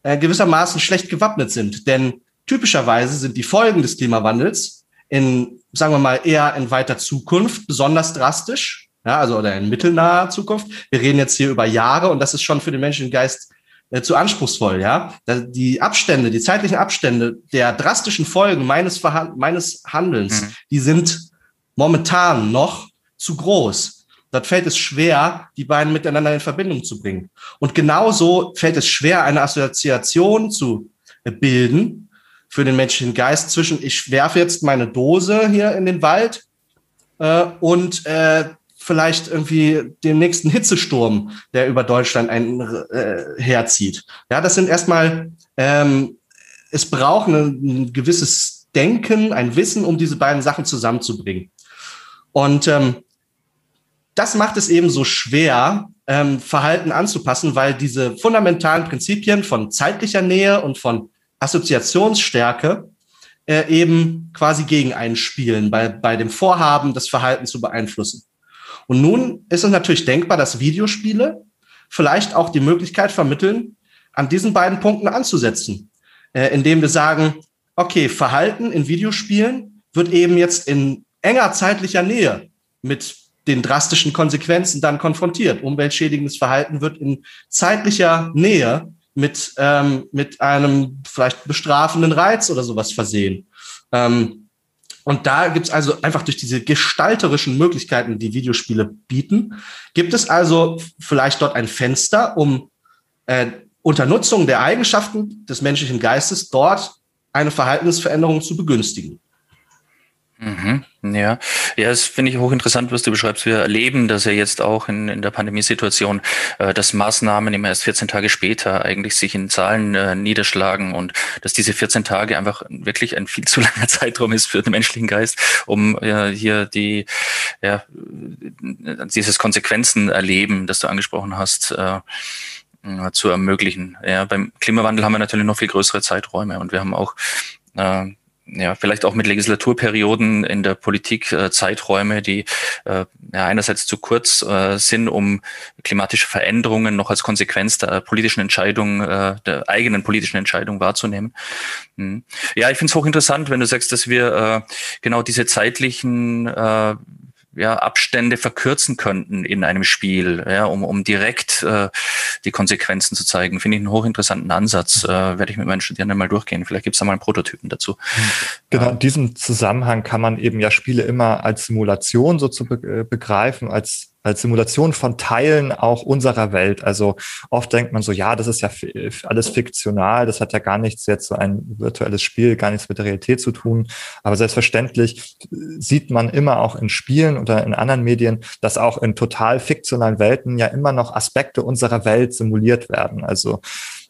äh, gewissermaßen schlecht gewappnet sind. Denn typischerweise sind die Folgen des Klimawandels in, sagen wir mal, eher in weiter Zukunft besonders drastisch, ja, also oder in mittelnaher Zukunft. Wir reden jetzt hier über Jahre und das ist schon für den menschlichen Geist äh, zu anspruchsvoll, ja. Die Abstände, die zeitlichen Abstände der drastischen Folgen meines, Verhan meines Handelns, mhm. die sind momentan noch zu groß. Dort fällt es schwer, die beiden miteinander in Verbindung zu bringen. Und genauso fällt es schwer, eine Assoziation zu bilden für den menschlichen Geist zwischen, ich werfe jetzt meine Dose hier in den Wald äh, und äh, vielleicht irgendwie den nächsten Hitzesturm, der über Deutschland ein, äh, herzieht. Ja, das sind erstmal, ähm, es braucht ein, ein gewisses Denken, ein Wissen, um diese beiden Sachen zusammenzubringen. Und ähm, das macht es eben so schwer, ähm, Verhalten anzupassen, weil diese fundamentalen Prinzipien von zeitlicher Nähe und von Assoziationsstärke äh, eben quasi gegen einen spielen, bei, bei dem Vorhaben, das Verhalten zu beeinflussen. Und nun ist es natürlich denkbar, dass Videospiele vielleicht auch die Möglichkeit vermitteln, an diesen beiden Punkten anzusetzen, äh, indem wir sagen, okay, Verhalten in Videospielen wird eben jetzt in enger zeitlicher Nähe mit den drastischen Konsequenzen dann konfrontiert. Umweltschädigendes Verhalten wird in zeitlicher Nähe mit, ähm, mit einem vielleicht bestrafenden Reiz oder sowas versehen. Ähm, und da gibt's also einfach durch diese gestalterischen Möglichkeiten, die Videospiele bieten, gibt es also vielleicht dort ein Fenster, um äh, unter Nutzung der Eigenschaften des menschlichen Geistes dort eine Verhaltensveränderung zu begünstigen. Mhm, ja, ja, das finde ich hochinteressant, was du beschreibst. Wir erleben das ja jetzt auch in, in der Pandemiesituation, äh, dass Maßnahmen immer erst 14 Tage später eigentlich sich in Zahlen äh, niederschlagen und dass diese 14 Tage einfach wirklich ein viel zu langer Zeitraum ist für den menschlichen Geist, um äh, hier die, ja, dieses Konsequenzen erleben, das du angesprochen hast. Äh, zu ermöglichen. Ja, beim Klimawandel haben wir natürlich noch viel größere Zeiträume und wir haben auch äh, ja, vielleicht auch mit Legislaturperioden in der Politik äh, Zeiträume, die äh, ja, einerseits zu kurz äh, sind, um klimatische Veränderungen noch als Konsequenz der politischen Entscheidung, äh, der eigenen politischen Entscheidung wahrzunehmen. Hm. Ja, ich finde es hochinteressant, wenn du sagst, dass wir äh, genau diese zeitlichen äh, ja, Abstände verkürzen könnten in einem Spiel, ja, um, um direkt äh, die Konsequenzen zu zeigen. Finde ich einen hochinteressanten Ansatz. Äh, Werde ich mit meinen Studierenden mal durchgehen. Vielleicht gibt es da mal einen Prototypen dazu. Genau, in diesem Zusammenhang kann man eben ja Spiele immer als Simulation so zu be äh, begreifen, als als Simulation von Teilen auch unserer Welt. Also oft denkt man so, ja, das ist ja alles fiktional, das hat ja gar nichts jetzt so ein virtuelles Spiel, gar nichts mit der Realität zu tun. Aber selbstverständlich sieht man immer auch in Spielen oder in anderen Medien, dass auch in total fiktionalen Welten ja immer noch Aspekte unserer Welt simuliert werden. Also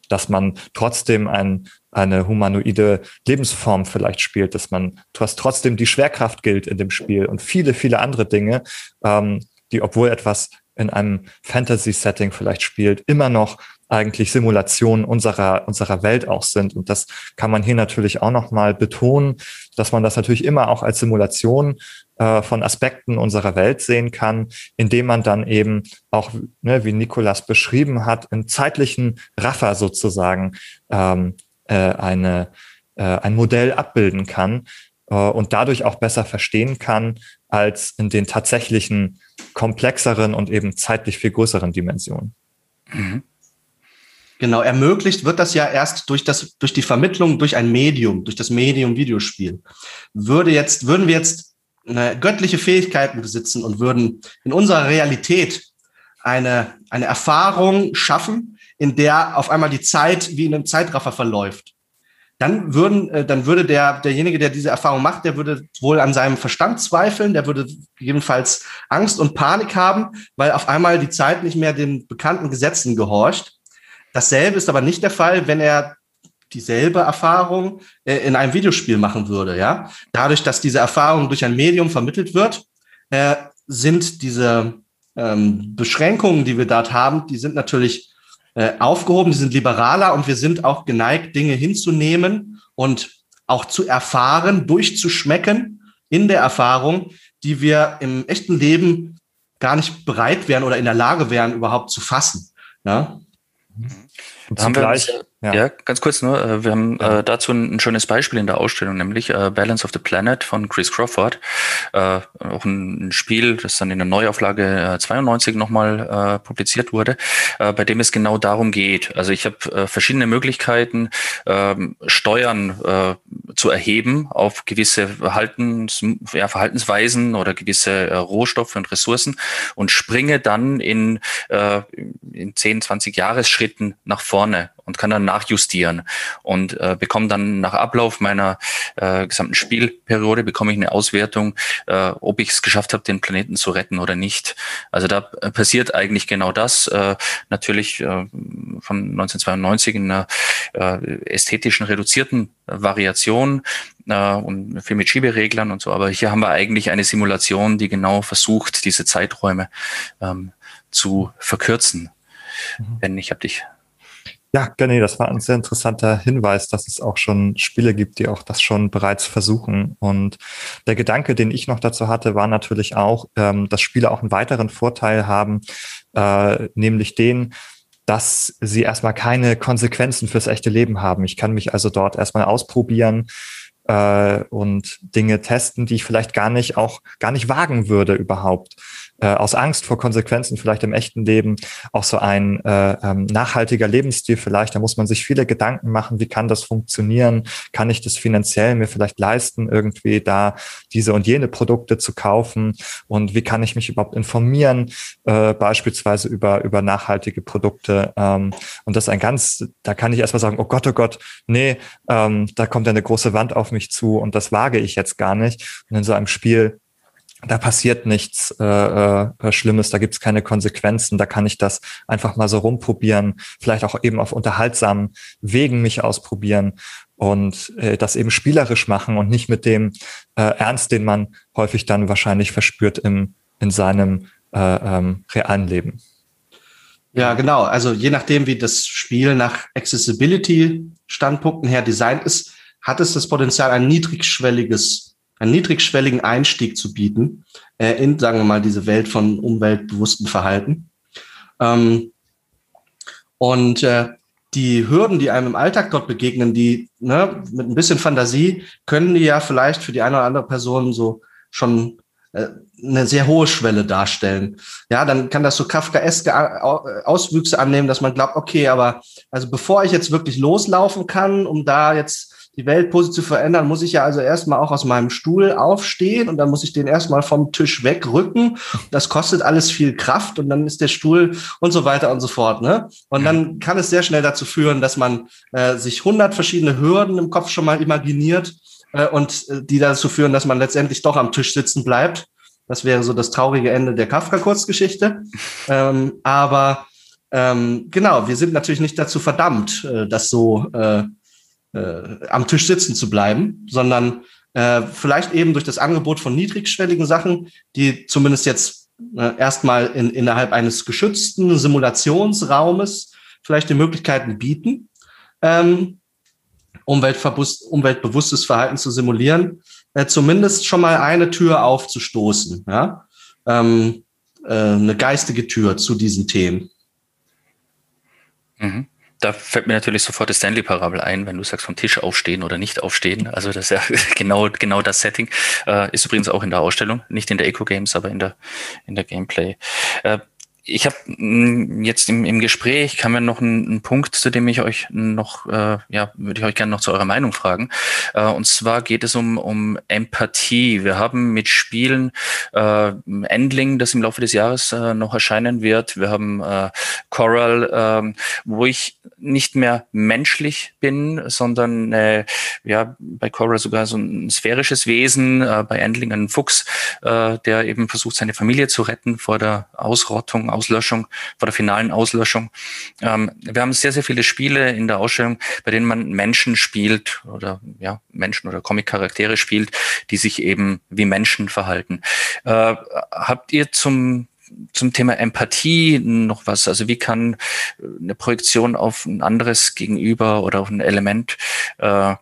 dass man trotzdem ein, eine humanoide Lebensform vielleicht spielt, dass man, du hast trotzdem die Schwerkraft gilt in dem Spiel und viele, viele andere Dinge, ähm, die, obwohl etwas in einem Fantasy-Setting vielleicht spielt, immer noch eigentlich Simulationen unserer, unserer Welt auch sind. Und das kann man hier natürlich auch nochmal betonen, dass man das natürlich immer auch als Simulation äh, von Aspekten unserer Welt sehen kann, indem man dann eben auch, ne, wie Nikolas beschrieben hat, in zeitlichen Raffer sozusagen ähm, äh, eine, äh, ein Modell abbilden kann und dadurch auch besser verstehen kann, als in den tatsächlichen komplexeren und eben zeitlich viel größeren Dimensionen. Mhm. Genau, ermöglicht wird das ja erst durch das, durch die Vermittlung durch ein Medium, durch das Medium Videospiel. Würde jetzt, würden wir jetzt göttliche Fähigkeiten besitzen und würden in unserer Realität eine, eine Erfahrung schaffen, in der auf einmal die Zeit wie in einem Zeitraffer verläuft dann würden, äh, dann würde der, derjenige, der diese Erfahrung macht, der würde wohl an seinem Verstand zweifeln, der würde jedenfalls Angst und Panik haben, weil auf einmal die Zeit nicht mehr den bekannten Gesetzen gehorcht. Dasselbe ist aber nicht der Fall, wenn er dieselbe Erfahrung äh, in einem Videospiel machen würde, ja. Dadurch, dass diese Erfahrung durch ein Medium vermittelt wird, äh, sind diese ähm, Beschränkungen, die wir dort haben, die sind natürlich äh, aufgehoben, die sind liberaler und wir sind auch geneigt, Dinge hinzunehmen und auch zu erfahren, durchzuschmecken in der Erfahrung, die wir im echten Leben gar nicht bereit wären oder in der Lage wären, überhaupt zu fassen. Ja? Und zugleich, ja. ja, ganz kurz nur. Äh, wir haben ja. äh, dazu ein, ein, schönes Beispiel in der Ausstellung, nämlich äh, Balance of the Planet von Chris Crawford. Äh, auch ein, ein, Spiel, das dann in der Neuauflage äh, 92 nochmal äh, publiziert wurde, äh, bei dem es genau darum geht. Also ich habe äh, verschiedene Möglichkeiten, äh, Steuern äh, zu erheben auf gewisse Verhaltens, ja, Verhaltensweisen oder gewisse äh, Rohstoffe und Ressourcen und springe dann in, äh, in 10, 20 Jahresschritten nach vorne und kann dann nachjustieren und äh, bekomme dann nach Ablauf meiner äh, gesamten Spielperiode bekomme ich eine Auswertung, äh, ob ich es geschafft habe, den Planeten zu retten oder nicht. Also da äh, passiert eigentlich genau das. Äh, natürlich äh, von 1992 in einer äh, ästhetischen reduzierten Variation äh, und viel mit Schiebereglern und so. Aber hier haben wir eigentlich eine Simulation, die genau versucht, diese Zeiträume ähm, zu verkürzen. Mhm. Ben, ich habe dich ja, nee, das war ein sehr interessanter Hinweis, dass es auch schon Spiele gibt, die auch das schon bereits versuchen. Und der Gedanke, den ich noch dazu hatte, war natürlich auch, ähm, dass Spiele auch einen weiteren Vorteil haben, äh, nämlich den, dass sie erstmal keine Konsequenzen fürs echte Leben haben. Ich kann mich also dort erstmal ausprobieren äh, und Dinge testen, die ich vielleicht gar nicht auch gar nicht wagen würde überhaupt äh, aus Angst vor Konsequenzen vielleicht im echten Leben auch so ein äh, ähm, nachhaltiger Lebensstil vielleicht. Da muss man sich viele Gedanken machen, wie kann das funktionieren? Kann ich das finanziell mir vielleicht leisten, irgendwie da diese und jene Produkte zu kaufen? Und wie kann ich mich überhaupt informieren, äh, beispielsweise über, über nachhaltige Produkte? Ähm, und das ist ein ganz, da kann ich erstmal sagen, oh Gott, oh Gott, nee, ähm, da kommt eine große Wand auf mich zu und das wage ich jetzt gar nicht. Und in so einem Spiel da passiert nichts äh, äh, Schlimmes, da gibt es keine Konsequenzen, da kann ich das einfach mal so rumprobieren, vielleicht auch eben auf unterhaltsamen Wegen mich ausprobieren und äh, das eben spielerisch machen und nicht mit dem äh, Ernst, den man häufig dann wahrscheinlich verspürt im, in seinem äh, ähm, realen Leben. Ja, genau. Also je nachdem, wie das Spiel nach Accessibility-Standpunkten her designt ist, hat es das Potenzial, ein niedrigschwelliges einen niedrigschwelligen Einstieg zu bieten äh, in, sagen wir mal, diese Welt von umweltbewusstem Verhalten. Ähm, und äh, die Hürden, die einem im Alltag dort begegnen, die ne, mit ein bisschen Fantasie können die ja vielleicht für die eine oder andere Person so schon äh, eine sehr hohe Schwelle darstellen. Ja, dann kann das so Kafkaeske Auswüchse annehmen, dass man glaubt, okay, aber also bevor ich jetzt wirklich loslaufen kann, um da jetzt die Welt positiv verändern, muss ich ja also erstmal auch aus meinem Stuhl aufstehen und dann muss ich den erstmal vom Tisch wegrücken. Das kostet alles viel Kraft und dann ist der Stuhl und so weiter und so fort. Ne? Und dann kann es sehr schnell dazu führen, dass man äh, sich hundert verschiedene Hürden im Kopf schon mal imaginiert äh, und äh, die dazu führen, dass man letztendlich doch am Tisch sitzen bleibt. Das wäre so das traurige Ende der Kafka-Kurzgeschichte. Ähm, aber ähm, genau, wir sind natürlich nicht dazu verdammt, äh, das so äh, am Tisch sitzen zu bleiben, sondern äh, vielleicht eben durch das Angebot von niedrigschwelligen Sachen, die zumindest jetzt äh, erstmal in, innerhalb eines geschützten Simulationsraumes vielleicht die Möglichkeiten bieten, ähm, umweltbewusstes Verhalten zu simulieren, äh, zumindest schon mal eine Tür aufzustoßen, ja? ähm, äh, eine geistige Tür zu diesen Themen. Mhm da fällt mir natürlich sofort das Stanley-Parabel ein, wenn du sagst, vom Tisch aufstehen oder nicht aufstehen. Also das ist ja genau, genau das Setting. Äh, ist übrigens auch in der Ausstellung, nicht in der Eco Games, aber in der, in der Gameplay. Äh, ich habe mm, jetzt im, im Gespräch kam ja noch ein, ein, Punkt, zu dem ich euch noch, äh, ja, würde ich euch gerne noch zu eurer Meinung fragen. Äh, und zwar geht es um, um Empathie. Wir haben mit Spielen äh, Endling, das im Laufe des Jahres äh, noch erscheinen wird. Wir haben äh, Coral, äh, wo ich nicht mehr menschlich bin, sondern äh, ja bei Coral sogar so ein sphärisches Wesen, äh, bei Endling ein Fuchs, äh, der eben versucht, seine Familie zu retten vor der Ausrottung Auslöschung, vor der finalen Auslöschung. Ähm, wir haben sehr, sehr viele Spiele in der Ausstellung, bei denen man Menschen spielt oder ja, Menschen oder Comic-Charaktere spielt, die sich eben wie Menschen verhalten. Äh, habt ihr zum zum Thema Empathie noch was? Also wie kann eine Projektion auf ein anderes Gegenüber oder auf ein Element äh,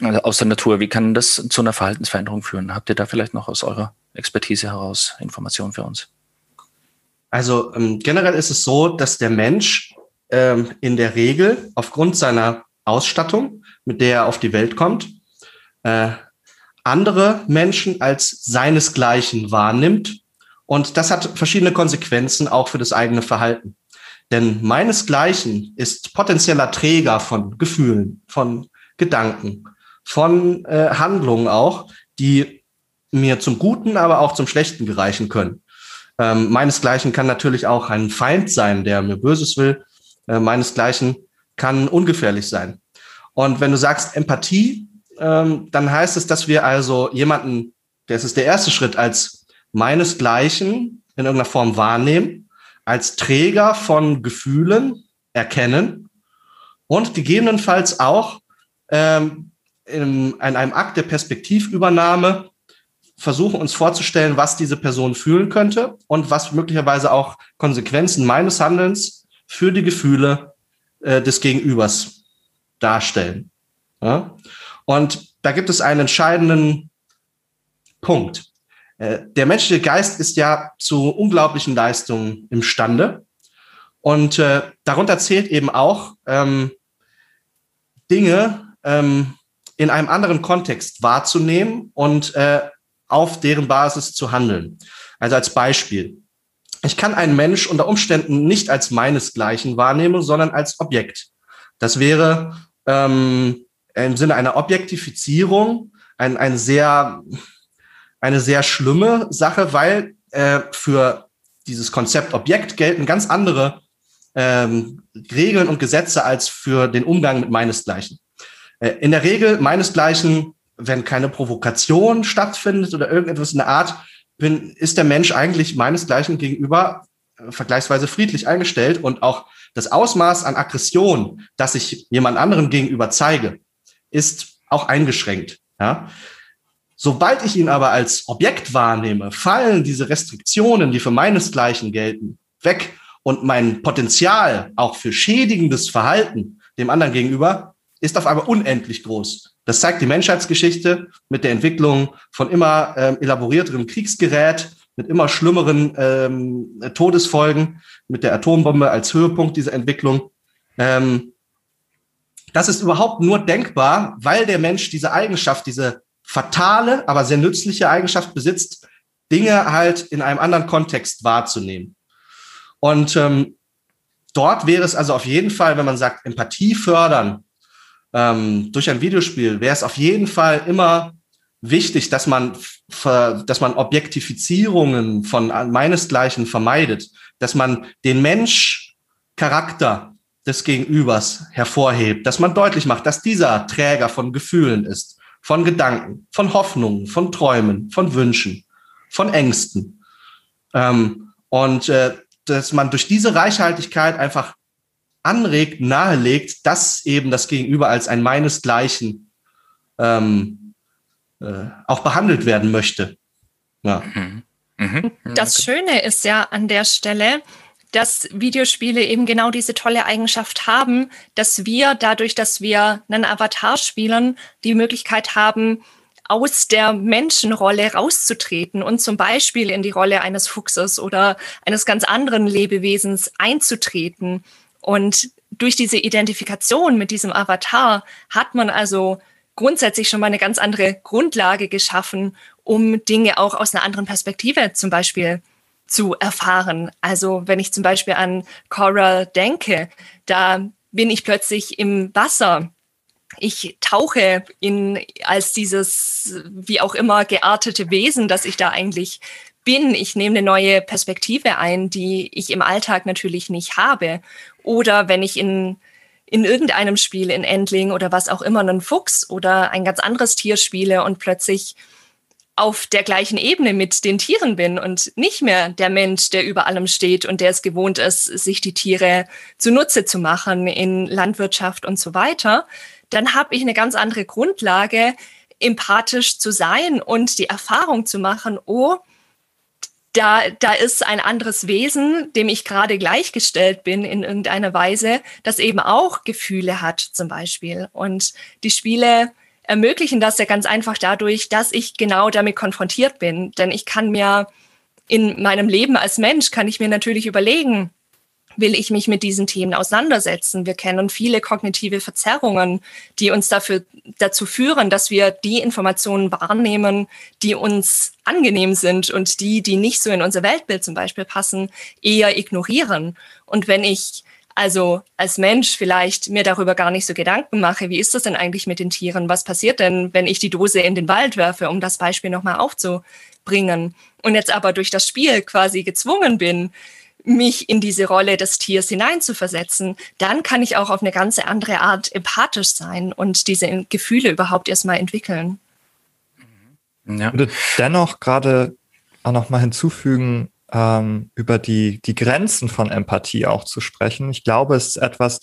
aus der Natur, wie kann das zu einer Verhaltensveränderung führen? Habt ihr da vielleicht noch aus eurer Expertise heraus Informationen für uns? Also ähm, generell ist es so, dass der Mensch ähm, in der Regel aufgrund seiner Ausstattung, mit der er auf die Welt kommt, äh, andere Menschen als seinesgleichen wahrnimmt. Und das hat verschiedene Konsequenzen auch für das eigene Verhalten. Denn meinesgleichen ist potenzieller Träger von Gefühlen, von Gedanken, von äh, Handlungen auch, die mir zum Guten, aber auch zum Schlechten gereichen können. Ähm, meinesgleichen kann natürlich auch ein Feind sein, der mir Böses will. Äh, meinesgleichen kann ungefährlich sein. Und wenn du sagst Empathie, ähm, dann heißt es, dass wir also jemanden, das ist der erste Schritt, als meinesgleichen in irgendeiner Form wahrnehmen, als Träger von Gefühlen erkennen und gegebenenfalls auch ähm, in, in einem Akt der Perspektivübernahme versuchen uns vorzustellen, was diese Person fühlen könnte und was möglicherweise auch Konsequenzen meines Handelns für die Gefühle äh, des Gegenübers darstellen. Ja? Und da gibt es einen entscheidenden Punkt. Äh, der menschliche Geist ist ja zu unglaublichen Leistungen imstande. Und äh, darunter zählt eben auch ähm, Dinge ähm, in einem anderen Kontext wahrzunehmen und äh, auf deren Basis zu handeln. Also als Beispiel. Ich kann einen Mensch unter Umständen nicht als meinesgleichen wahrnehmen, sondern als Objekt. Das wäre ähm, im Sinne einer Objektifizierung ein, ein sehr, eine sehr schlimme Sache, weil äh, für dieses Konzept Objekt gelten ganz andere ähm, Regeln und Gesetze als für den Umgang mit meinesgleichen. Äh, in der Regel meinesgleichen, wenn keine Provokation stattfindet oder irgendetwas in der Art, bin, ist der Mensch eigentlich meinesgleichen gegenüber äh, vergleichsweise friedlich eingestellt und auch das Ausmaß an Aggression, das ich jemand anderem gegenüber zeige, ist auch eingeschränkt. Ja? Sobald ich ihn aber als Objekt wahrnehme, fallen diese Restriktionen, die für meinesgleichen gelten, weg und mein Potenzial auch für schädigendes Verhalten dem anderen gegenüber ist auf einmal unendlich groß. Das zeigt die Menschheitsgeschichte mit der Entwicklung von immer ähm, elaborierterem Kriegsgerät, mit immer schlimmeren ähm, Todesfolgen, mit der Atombombe als Höhepunkt dieser Entwicklung. Ähm, das ist überhaupt nur denkbar, weil der Mensch diese Eigenschaft, diese fatale, aber sehr nützliche Eigenschaft besitzt, Dinge halt in einem anderen Kontext wahrzunehmen. Und ähm, dort wäre es also auf jeden Fall, wenn man sagt, Empathie fördern ähm, durch ein Videospiel, wäre es auf jeden Fall immer wichtig, dass man, dass man Objektifizierungen von meinesgleichen vermeidet, dass man den Mensch-Charakter des Gegenübers hervorhebt, dass man deutlich macht, dass dieser Träger von Gefühlen ist, von Gedanken, von Hoffnungen, von Träumen, von Wünschen, von Ängsten. Ähm, und äh, dass man durch diese Reichhaltigkeit einfach anregt, nahelegt, dass eben das Gegenüber als ein meinesgleichen ähm, äh, auch behandelt werden möchte. Ja. Mhm. Mhm. Das Schöne ist ja an der Stelle, dass Videospiele eben genau diese tolle Eigenschaft haben, dass wir dadurch, dass wir einen Avatar spielen, die Möglichkeit haben, aus der Menschenrolle rauszutreten und zum Beispiel in die Rolle eines Fuchses oder eines ganz anderen Lebewesens einzutreten. Und durch diese Identifikation mit diesem Avatar hat man also grundsätzlich schon mal eine ganz andere Grundlage geschaffen, um Dinge auch aus einer anderen Perspektive zum Beispiel zu erfahren. Also wenn ich zum Beispiel an Coral denke, da bin ich plötzlich im Wasser. Ich tauche in als dieses wie auch immer geartete Wesen, das ich da eigentlich bin. Ich nehme eine neue Perspektive ein, die ich im Alltag natürlich nicht habe. Oder wenn ich in in irgendeinem Spiel in Endling oder was auch immer einen Fuchs oder ein ganz anderes Tier spiele und plötzlich auf der gleichen Ebene mit den Tieren bin und nicht mehr der Mensch, der über allem steht und der es gewohnt ist, sich die Tiere zunutze zu machen in Landwirtschaft und so weiter, dann habe ich eine ganz andere Grundlage, empathisch zu sein und die Erfahrung zu machen, oh, da, da ist ein anderes Wesen, dem ich gerade gleichgestellt bin in irgendeiner Weise, das eben auch Gefühle hat zum Beispiel. Und die Spiele ermöglichen das ja ganz einfach dadurch, dass ich genau damit konfrontiert bin. Denn ich kann mir in meinem Leben als Mensch kann ich mir natürlich überlegen, will ich mich mit diesen Themen auseinandersetzen. Wir kennen viele kognitive Verzerrungen, die uns dafür, dazu führen, dass wir die Informationen wahrnehmen, die uns angenehm sind und die, die nicht so in unser Weltbild zum Beispiel passen, eher ignorieren. Und wenn ich also als Mensch vielleicht mir darüber gar nicht so Gedanken mache, wie ist das denn eigentlich mit den Tieren? Was passiert denn, wenn ich die Dose in den Wald werfe, um das Beispiel nochmal aufzubringen? Und jetzt aber durch das Spiel quasi gezwungen bin, mich in diese Rolle des Tiers hineinzuversetzen, dann kann ich auch auf eine ganz andere Art empathisch sein und diese Gefühle überhaupt erstmal entwickeln. Ja. Ich würde dennoch gerade auch noch mal hinzufügen, ähm, über die, die Grenzen von Empathie auch zu sprechen. Ich glaube, es ist etwas,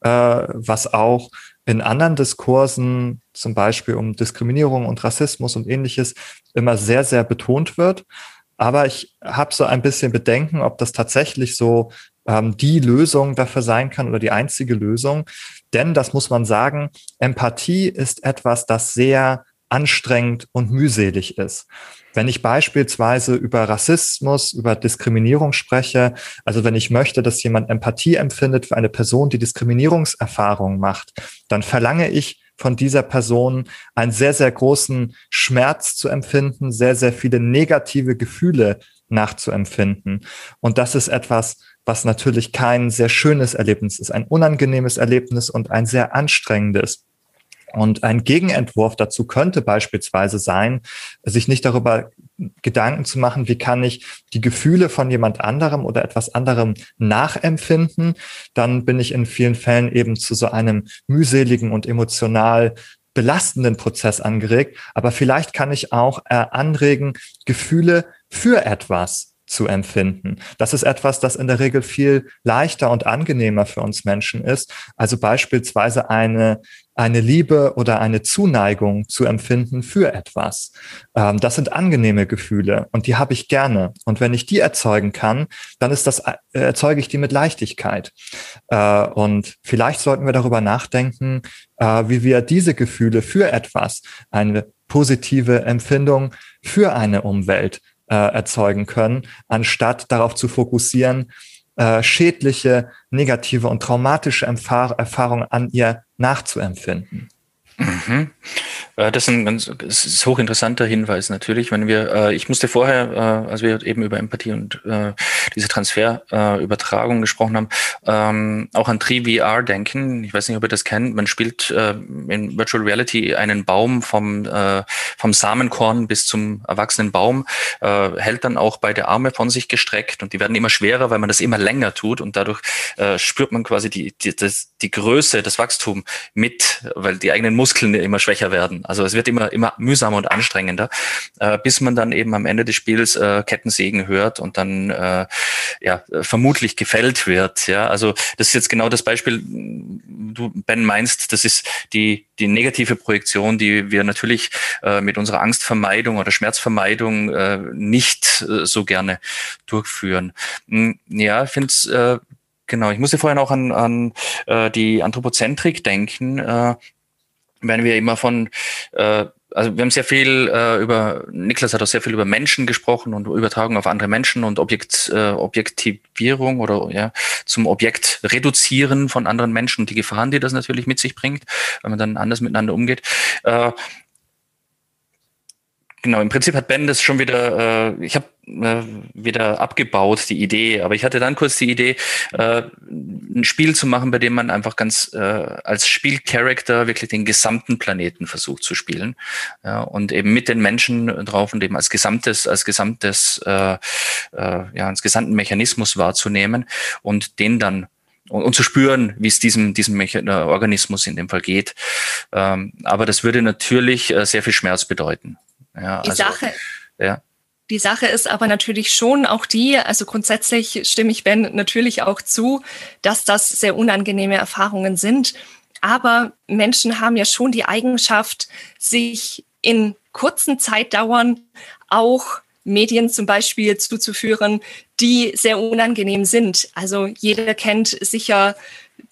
äh, was auch in anderen Diskursen, zum Beispiel um Diskriminierung und Rassismus und ähnliches, immer sehr, sehr betont wird. Aber ich habe so ein bisschen Bedenken, ob das tatsächlich so ähm, die Lösung dafür sein kann oder die einzige Lösung. Denn das muss man sagen, Empathie ist etwas, das sehr anstrengend und mühselig ist. Wenn ich beispielsweise über Rassismus, über Diskriminierung spreche, also wenn ich möchte, dass jemand Empathie empfindet für eine Person, die Diskriminierungserfahrungen macht, dann verlange ich von dieser Person einen sehr, sehr großen Schmerz zu empfinden, sehr, sehr viele negative Gefühle nachzuempfinden. Und das ist etwas, was natürlich kein sehr schönes Erlebnis ist, ein unangenehmes Erlebnis und ein sehr anstrengendes. Und ein Gegenentwurf dazu könnte beispielsweise sein, sich nicht darüber Gedanken zu machen, wie kann ich die Gefühle von jemand anderem oder etwas anderem nachempfinden. Dann bin ich in vielen Fällen eben zu so einem mühseligen und emotional belastenden Prozess angeregt. Aber vielleicht kann ich auch äh, anregen, Gefühle für etwas zu empfinden. Das ist etwas, das in der Regel viel leichter und angenehmer für uns Menschen ist. Also beispielsweise eine, eine Liebe oder eine Zuneigung zu empfinden für etwas. Ähm, das sind angenehme Gefühle und die habe ich gerne. Und wenn ich die erzeugen kann, dann ist das, äh, erzeuge ich die mit Leichtigkeit. Äh, und vielleicht sollten wir darüber nachdenken, äh, wie wir diese Gefühle für etwas, eine positive Empfindung für eine Umwelt äh, erzeugen können, anstatt darauf zu fokussieren, äh, schädliche, negative und traumatische Erfahrungen an ihr nachzuempfinden. Mhm. Äh, das ist ein ganz ist hochinteressanter Hinweis natürlich. Wenn wir, äh, ich musste vorher, äh, als wir eben über Empathie und diese Transferübertragung gesprochen haben, ähm, auch an 3VR denken. Ich weiß nicht, ob ihr das kennt. Man spielt in Virtual Reality einen Baum vom, vom Samenkorn bis zum erwachsenen Baum, hält dann auch beide Arme von sich gestreckt und die werden immer schwerer, weil man das immer länger tut und dadurch spürt man quasi die, die, das, die Größe, das Wachstum mit, weil die eigenen Muskeln immer schwächer werden. Also es wird immer, immer mühsamer und anstrengender, äh, bis man dann eben am Ende des Spiels äh, Kettensägen hört und dann äh, ja vermutlich gefällt wird. Ja, also das ist jetzt genau das Beispiel. Du Ben meinst, das ist die die negative Projektion, die wir natürlich äh, mit unserer Angstvermeidung oder Schmerzvermeidung äh, nicht äh, so gerne durchführen. Hm, ja, ich finde es äh, Genau, ich musste vorhin auch an, an äh, die Anthropozentrik denken. Äh, wenn wir immer von, äh, also wir haben sehr viel äh, über, Niklas hat auch sehr viel über Menschen gesprochen und Übertragung auf andere Menschen und Objekt, äh, Objektivierung oder ja, zum Objekt reduzieren von anderen Menschen und die Gefahren, die das natürlich mit sich bringt, wenn man dann anders miteinander umgeht. Äh, Genau, im Prinzip hat Ben das schon wieder, äh, ich habe äh, wieder abgebaut, die Idee, aber ich hatte dann kurz die Idee, äh, ein Spiel zu machen, bei dem man einfach ganz äh, als Spielcharakter wirklich den gesamten Planeten versucht zu spielen ja, und eben mit den Menschen drauf und eben als gesamtes, als gesamtes, äh, äh, ja, als gesamten Mechanismus wahrzunehmen und den dann und, und zu spüren, wie es diesem, diesem äh, Organismus in dem Fall geht. Ähm, aber das würde natürlich äh, sehr viel Schmerz bedeuten. Ja, die also, Sache. Ja. Die Sache ist aber natürlich schon auch die, also grundsätzlich stimme ich Ben natürlich auch zu, dass das sehr unangenehme Erfahrungen sind. Aber Menschen haben ja schon die Eigenschaft, sich in kurzen Zeitdauern auch Medien zum Beispiel zuzuführen, die sehr unangenehm sind. Also jeder kennt sicher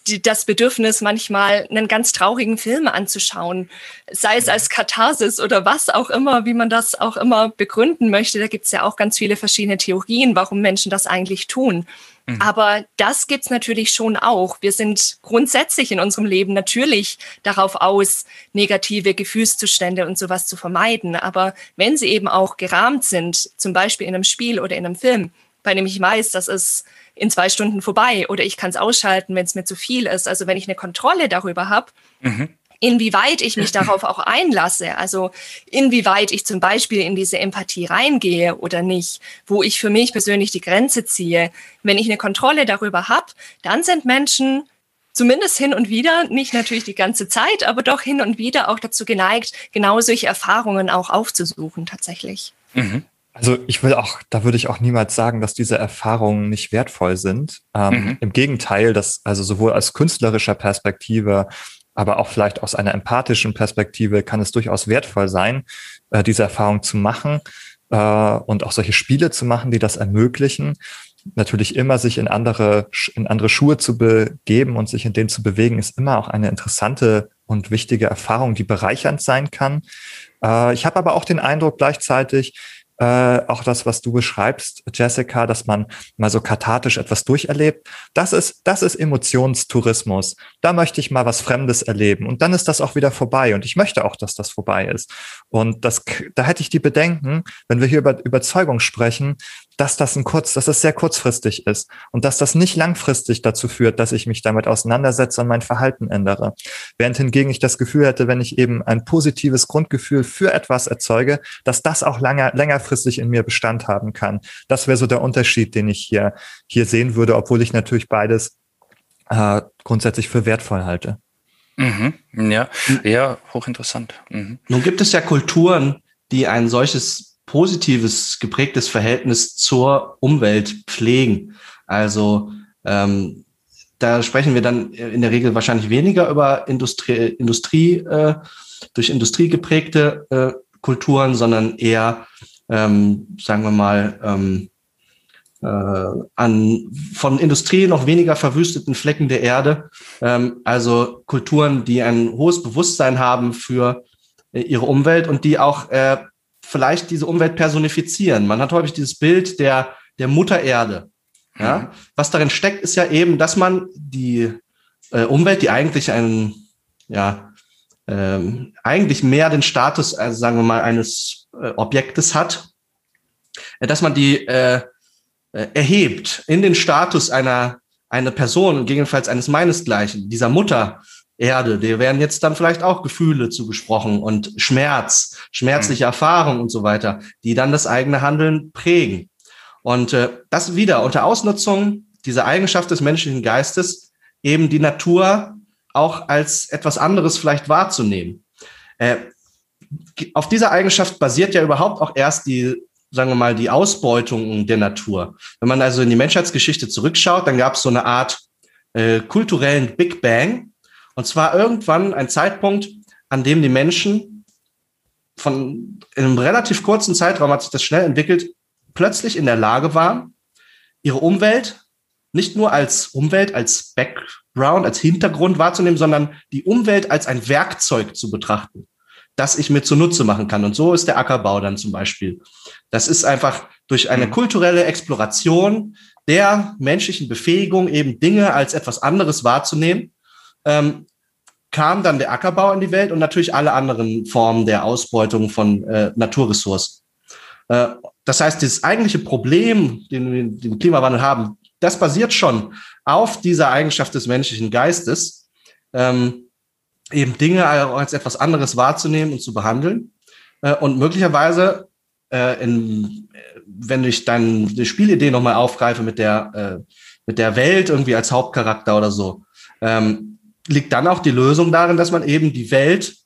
die, das Bedürfnis, manchmal einen ganz traurigen Film anzuschauen, sei es als Katharsis oder was auch immer, wie man das auch immer begründen möchte. Da gibt es ja auch ganz viele verschiedene Theorien, warum Menschen das eigentlich tun. Mhm. Aber das gibt's natürlich schon auch. Wir sind grundsätzlich in unserem Leben natürlich darauf aus, negative Gefühlszustände und sowas zu vermeiden. Aber wenn sie eben auch gerahmt sind, zum Beispiel in einem Spiel oder in einem Film, bei dem ich weiß, das ist in zwei Stunden vorbei oder ich kann es ausschalten, wenn es mir zu viel ist. Also wenn ich eine Kontrolle darüber habe, mhm inwieweit ich mich darauf auch einlasse, also inwieweit ich zum Beispiel in diese Empathie reingehe oder nicht, wo ich für mich persönlich die Grenze ziehe. Wenn ich eine Kontrolle darüber habe, dann sind Menschen zumindest hin und wieder, nicht natürlich die ganze Zeit, aber doch hin und wieder auch dazu geneigt, genau solche Erfahrungen auch aufzusuchen tatsächlich. Mhm. Also ich will auch, da würde ich auch niemals sagen, dass diese Erfahrungen nicht wertvoll sind. Ähm, mhm. Im Gegenteil, dass also sowohl aus künstlerischer Perspektive aber auch vielleicht aus einer empathischen Perspektive kann es durchaus wertvoll sein, äh, diese Erfahrung zu machen äh, und auch solche Spiele zu machen, die das ermöglichen. Natürlich immer sich in andere, in andere Schuhe zu begeben und sich in denen zu bewegen, ist immer auch eine interessante und wichtige Erfahrung, die bereichernd sein kann. Äh, ich habe aber auch den Eindruck gleichzeitig, äh, auch das, was du beschreibst, Jessica, dass man mal so kathartisch etwas durcherlebt. Das ist, das ist Emotionstourismus. Da möchte ich mal was Fremdes erleben und dann ist das auch wieder vorbei und ich möchte auch, dass das vorbei ist. Und das, da hätte ich die Bedenken, wenn wir hier über Überzeugung sprechen, dass das ein kurz, dass das sehr kurzfristig ist und dass das nicht langfristig dazu führt, dass ich mich damit auseinandersetze und mein Verhalten ändere. Während hingegen ich das Gefühl hätte, wenn ich eben ein positives Grundgefühl für etwas erzeuge, dass das auch länger, längerfristig in mir Bestand haben kann. Das wäre so der Unterschied, den ich hier, hier sehen würde, obwohl ich natürlich beides äh, grundsätzlich für wertvoll halte. Mhm. Ja, ja, hochinteressant. Mhm. Nun gibt es ja Kulturen, die ein solches positives, geprägtes Verhältnis zur Umwelt pflegen. Also ähm, da sprechen wir dann in der Regel wahrscheinlich weniger über Industrie, Industrie äh, durch Industrie geprägte äh, Kulturen, sondern eher, ähm, sagen wir mal, ähm, äh, an von Industrie noch weniger verwüsteten Flecken der Erde. Ähm, also Kulturen, die ein hohes Bewusstsein haben für äh, ihre Umwelt und die auch äh, vielleicht diese Umwelt personifizieren. Man hat häufig dieses Bild der, der Mutter Erde. Ja? Mhm. Was darin steckt, ist ja eben, dass man die äh, Umwelt, die eigentlich einen, ja, ähm, eigentlich mehr den Status, also sagen wir mal, eines äh, Objektes hat, äh, dass man die äh, äh, erhebt in den Status einer, einer Person, gegebenenfalls eines meinesgleichen, dieser Mutter, Erde, dir werden jetzt dann vielleicht auch Gefühle zugesprochen und Schmerz, schmerzliche mhm. Erfahrungen und so weiter, die dann das eigene Handeln prägen. Und äh, das wieder unter Ausnutzung dieser Eigenschaft des menschlichen Geistes, eben die Natur auch als etwas anderes vielleicht wahrzunehmen. Äh, auf dieser Eigenschaft basiert ja überhaupt auch erst die, sagen wir mal, die Ausbeutung der Natur. Wenn man also in die Menschheitsgeschichte zurückschaut, dann gab es so eine Art äh, kulturellen Big Bang, und zwar irgendwann ein Zeitpunkt, an dem die Menschen von in einem relativ kurzen Zeitraum hat sich das schnell entwickelt, plötzlich in der Lage waren, ihre Umwelt nicht nur als Umwelt, als Background, als Hintergrund wahrzunehmen, sondern die Umwelt als ein Werkzeug zu betrachten, das ich mir zunutze machen kann. Und so ist der Ackerbau dann zum Beispiel. Das ist einfach durch eine mhm. kulturelle Exploration der menschlichen Befähigung, eben Dinge als etwas anderes wahrzunehmen, ähm, kam dann der Ackerbau in die Welt und natürlich alle anderen Formen der Ausbeutung von äh, Naturressourcen. Äh, das heißt, das eigentliche Problem, den wir den Klimawandel haben, das basiert schon auf dieser Eigenschaft des menschlichen Geistes, ähm, eben Dinge als etwas anderes wahrzunehmen und zu behandeln. Äh, und möglicherweise, äh, in, wenn ich dann die Spielidee nochmal aufgreife mit der, äh, mit der Welt irgendwie als Hauptcharakter oder so, ähm, liegt dann auch die Lösung darin, dass man eben die Welt,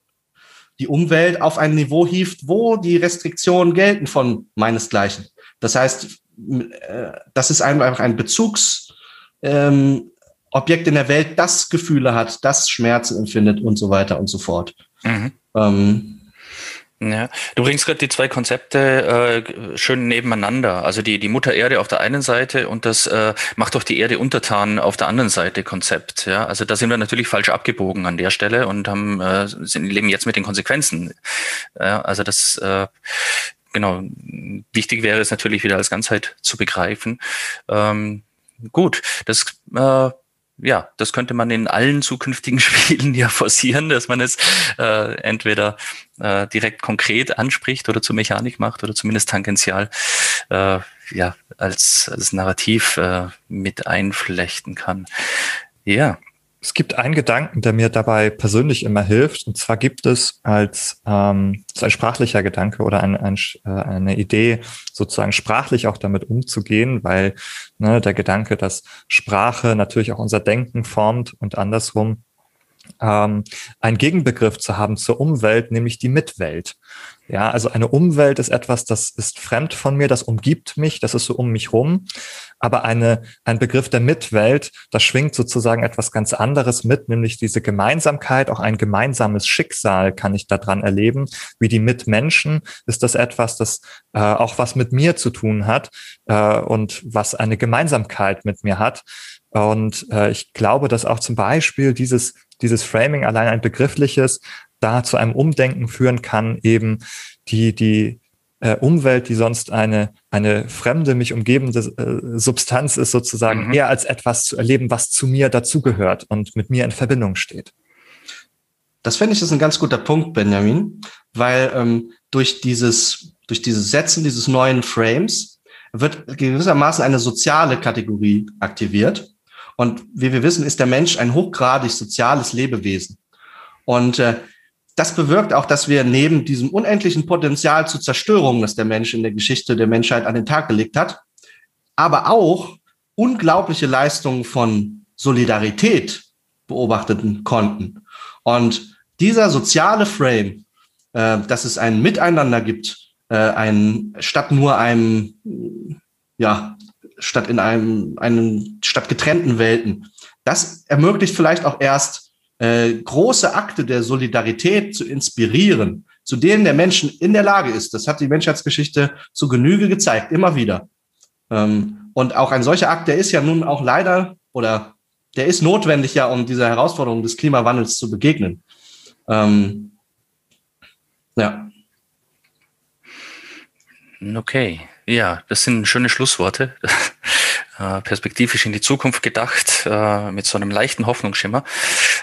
die Umwelt auf ein Niveau hieft, wo die Restriktionen gelten von meinesgleichen. Das heißt, äh, das ist einfach ein Bezugsobjekt ähm, in der Welt, das Gefühle hat, das Schmerzen empfindet und so weiter und so fort. Mhm. Ähm, Ja, du bringst gerade die zwei Konzepte äh, schön nebeneinander. Also die, die Mutter Erde auf der einen Seite und das äh, macht doch die Erde untertan auf der anderen Seite Konzept. Ja, also da sind wir natürlich falsch abgebogen an der Stelle und haben äh, sind, leben jetzt mit den Konsequenzen. Ja, also das äh, genau wichtig wäre es natürlich wieder als Ganzheit zu begreifen. Ähm, gut, das äh, ja, das könnte man in allen zukünftigen Spielen ja forcieren, dass man es äh, entweder äh, direkt konkret anspricht oder zur Mechanik macht oder zumindest tangential äh, ja als, als Narrativ äh, mit einflechten kann. Ja. Es gibt einen Gedanken, der mir dabei persönlich immer hilft. Und zwar gibt es als ähm, so ein sprachlicher Gedanke oder ein, ein, äh, eine Idee, sozusagen sprachlich auch damit umzugehen, weil ne, der Gedanke, dass Sprache natürlich auch unser Denken formt und andersrum ähm, einen Gegenbegriff zu haben zur Umwelt, nämlich die Mitwelt. Ja, also eine Umwelt ist etwas, das ist fremd von mir, das umgibt mich, das ist so um mich rum. Aber eine, ein Begriff der Mitwelt, da schwingt sozusagen etwas ganz anderes mit, nämlich diese Gemeinsamkeit, auch ein gemeinsames Schicksal kann ich daran erleben. Wie die Mitmenschen ist das etwas, das äh, auch was mit mir zu tun hat äh, und was eine Gemeinsamkeit mit mir hat. Und äh, ich glaube, dass auch zum Beispiel dieses, dieses Framing allein ein begriffliches da zu einem Umdenken führen kann, eben die, die äh, Umwelt, die sonst eine, eine fremde, mich umgebende äh, Substanz ist, sozusagen mhm. eher als etwas zu erleben, was zu mir dazugehört und mit mir in Verbindung steht. Das finde ich ist ein ganz guter Punkt, Benjamin, weil ähm, durch dieses, durch dieses Setzen dieses neuen Frames wird gewissermaßen eine soziale Kategorie aktiviert. Und wie wir wissen, ist der Mensch ein hochgradig soziales Lebewesen. Und äh, das bewirkt auch, dass wir neben diesem unendlichen Potenzial zur Zerstörung, das der Mensch in der Geschichte der Menschheit an den Tag gelegt hat, aber auch unglaubliche Leistungen von Solidarität beobachteten konnten. Und dieser soziale Frame, äh, dass es ein Miteinander gibt, äh, ein statt nur einem, ja, statt in einem, einem statt getrennten Welten, das ermöglicht vielleicht auch erst äh, große Akte der Solidarität zu inspirieren, zu denen der Menschen in der Lage ist. Das hat die Menschheitsgeschichte zu Genüge gezeigt, immer wieder. Ähm, und auch ein solcher Akt, der ist ja nun auch leider oder der ist notwendig ja, um dieser Herausforderung des Klimawandels zu begegnen. Ähm, ja. Okay, ja, das sind schöne Schlussworte. Äh, perspektivisch in die Zukunft gedacht, äh, mit so einem leichten Hoffnungsschimmer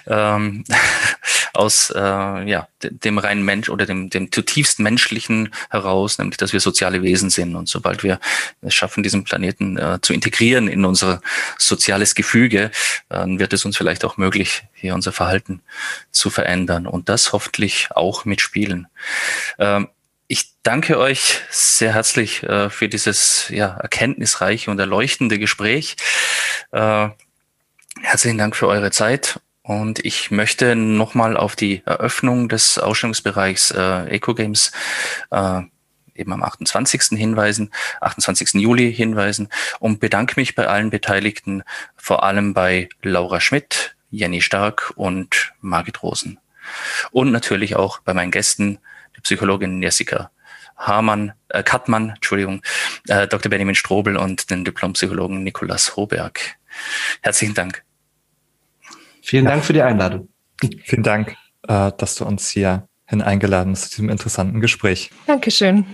ähm, aus äh, ja, dem reinen Mensch oder dem, dem zutiefst menschlichen heraus, nämlich dass wir soziale Wesen sind. Und sobald wir es schaffen, diesen Planeten äh, zu integrieren in unser soziales Gefüge, dann wird es uns vielleicht auch möglich, hier unser Verhalten zu verändern. Und das hoffentlich auch mit Spielen. Ähm, ich danke euch sehr herzlich äh, für dieses ja, erkenntnisreiche und erleuchtende Gespräch. Äh, herzlichen Dank für eure Zeit. Und ich möchte nochmal auf die Eröffnung des Ausstellungsbereichs äh, Eco-Games äh, eben am 28. hinweisen, 28. Juli hinweisen und bedanke mich bei allen Beteiligten, vor allem bei Laura Schmidt, Jenny Stark und Margit Rosen. Und natürlich auch bei meinen Gästen, Psychologin Jessica Hamann, äh, Kattmann, Entschuldigung, äh, Dr. Benjamin Strobel und den Diplompsychologen Nikolaus Hoberg. Herzlichen Dank. Vielen ja. Dank für die Einladung. Vielen Dank, äh, dass du uns hier hin eingeladen hast zu diesem interessanten Gespräch. Dankeschön.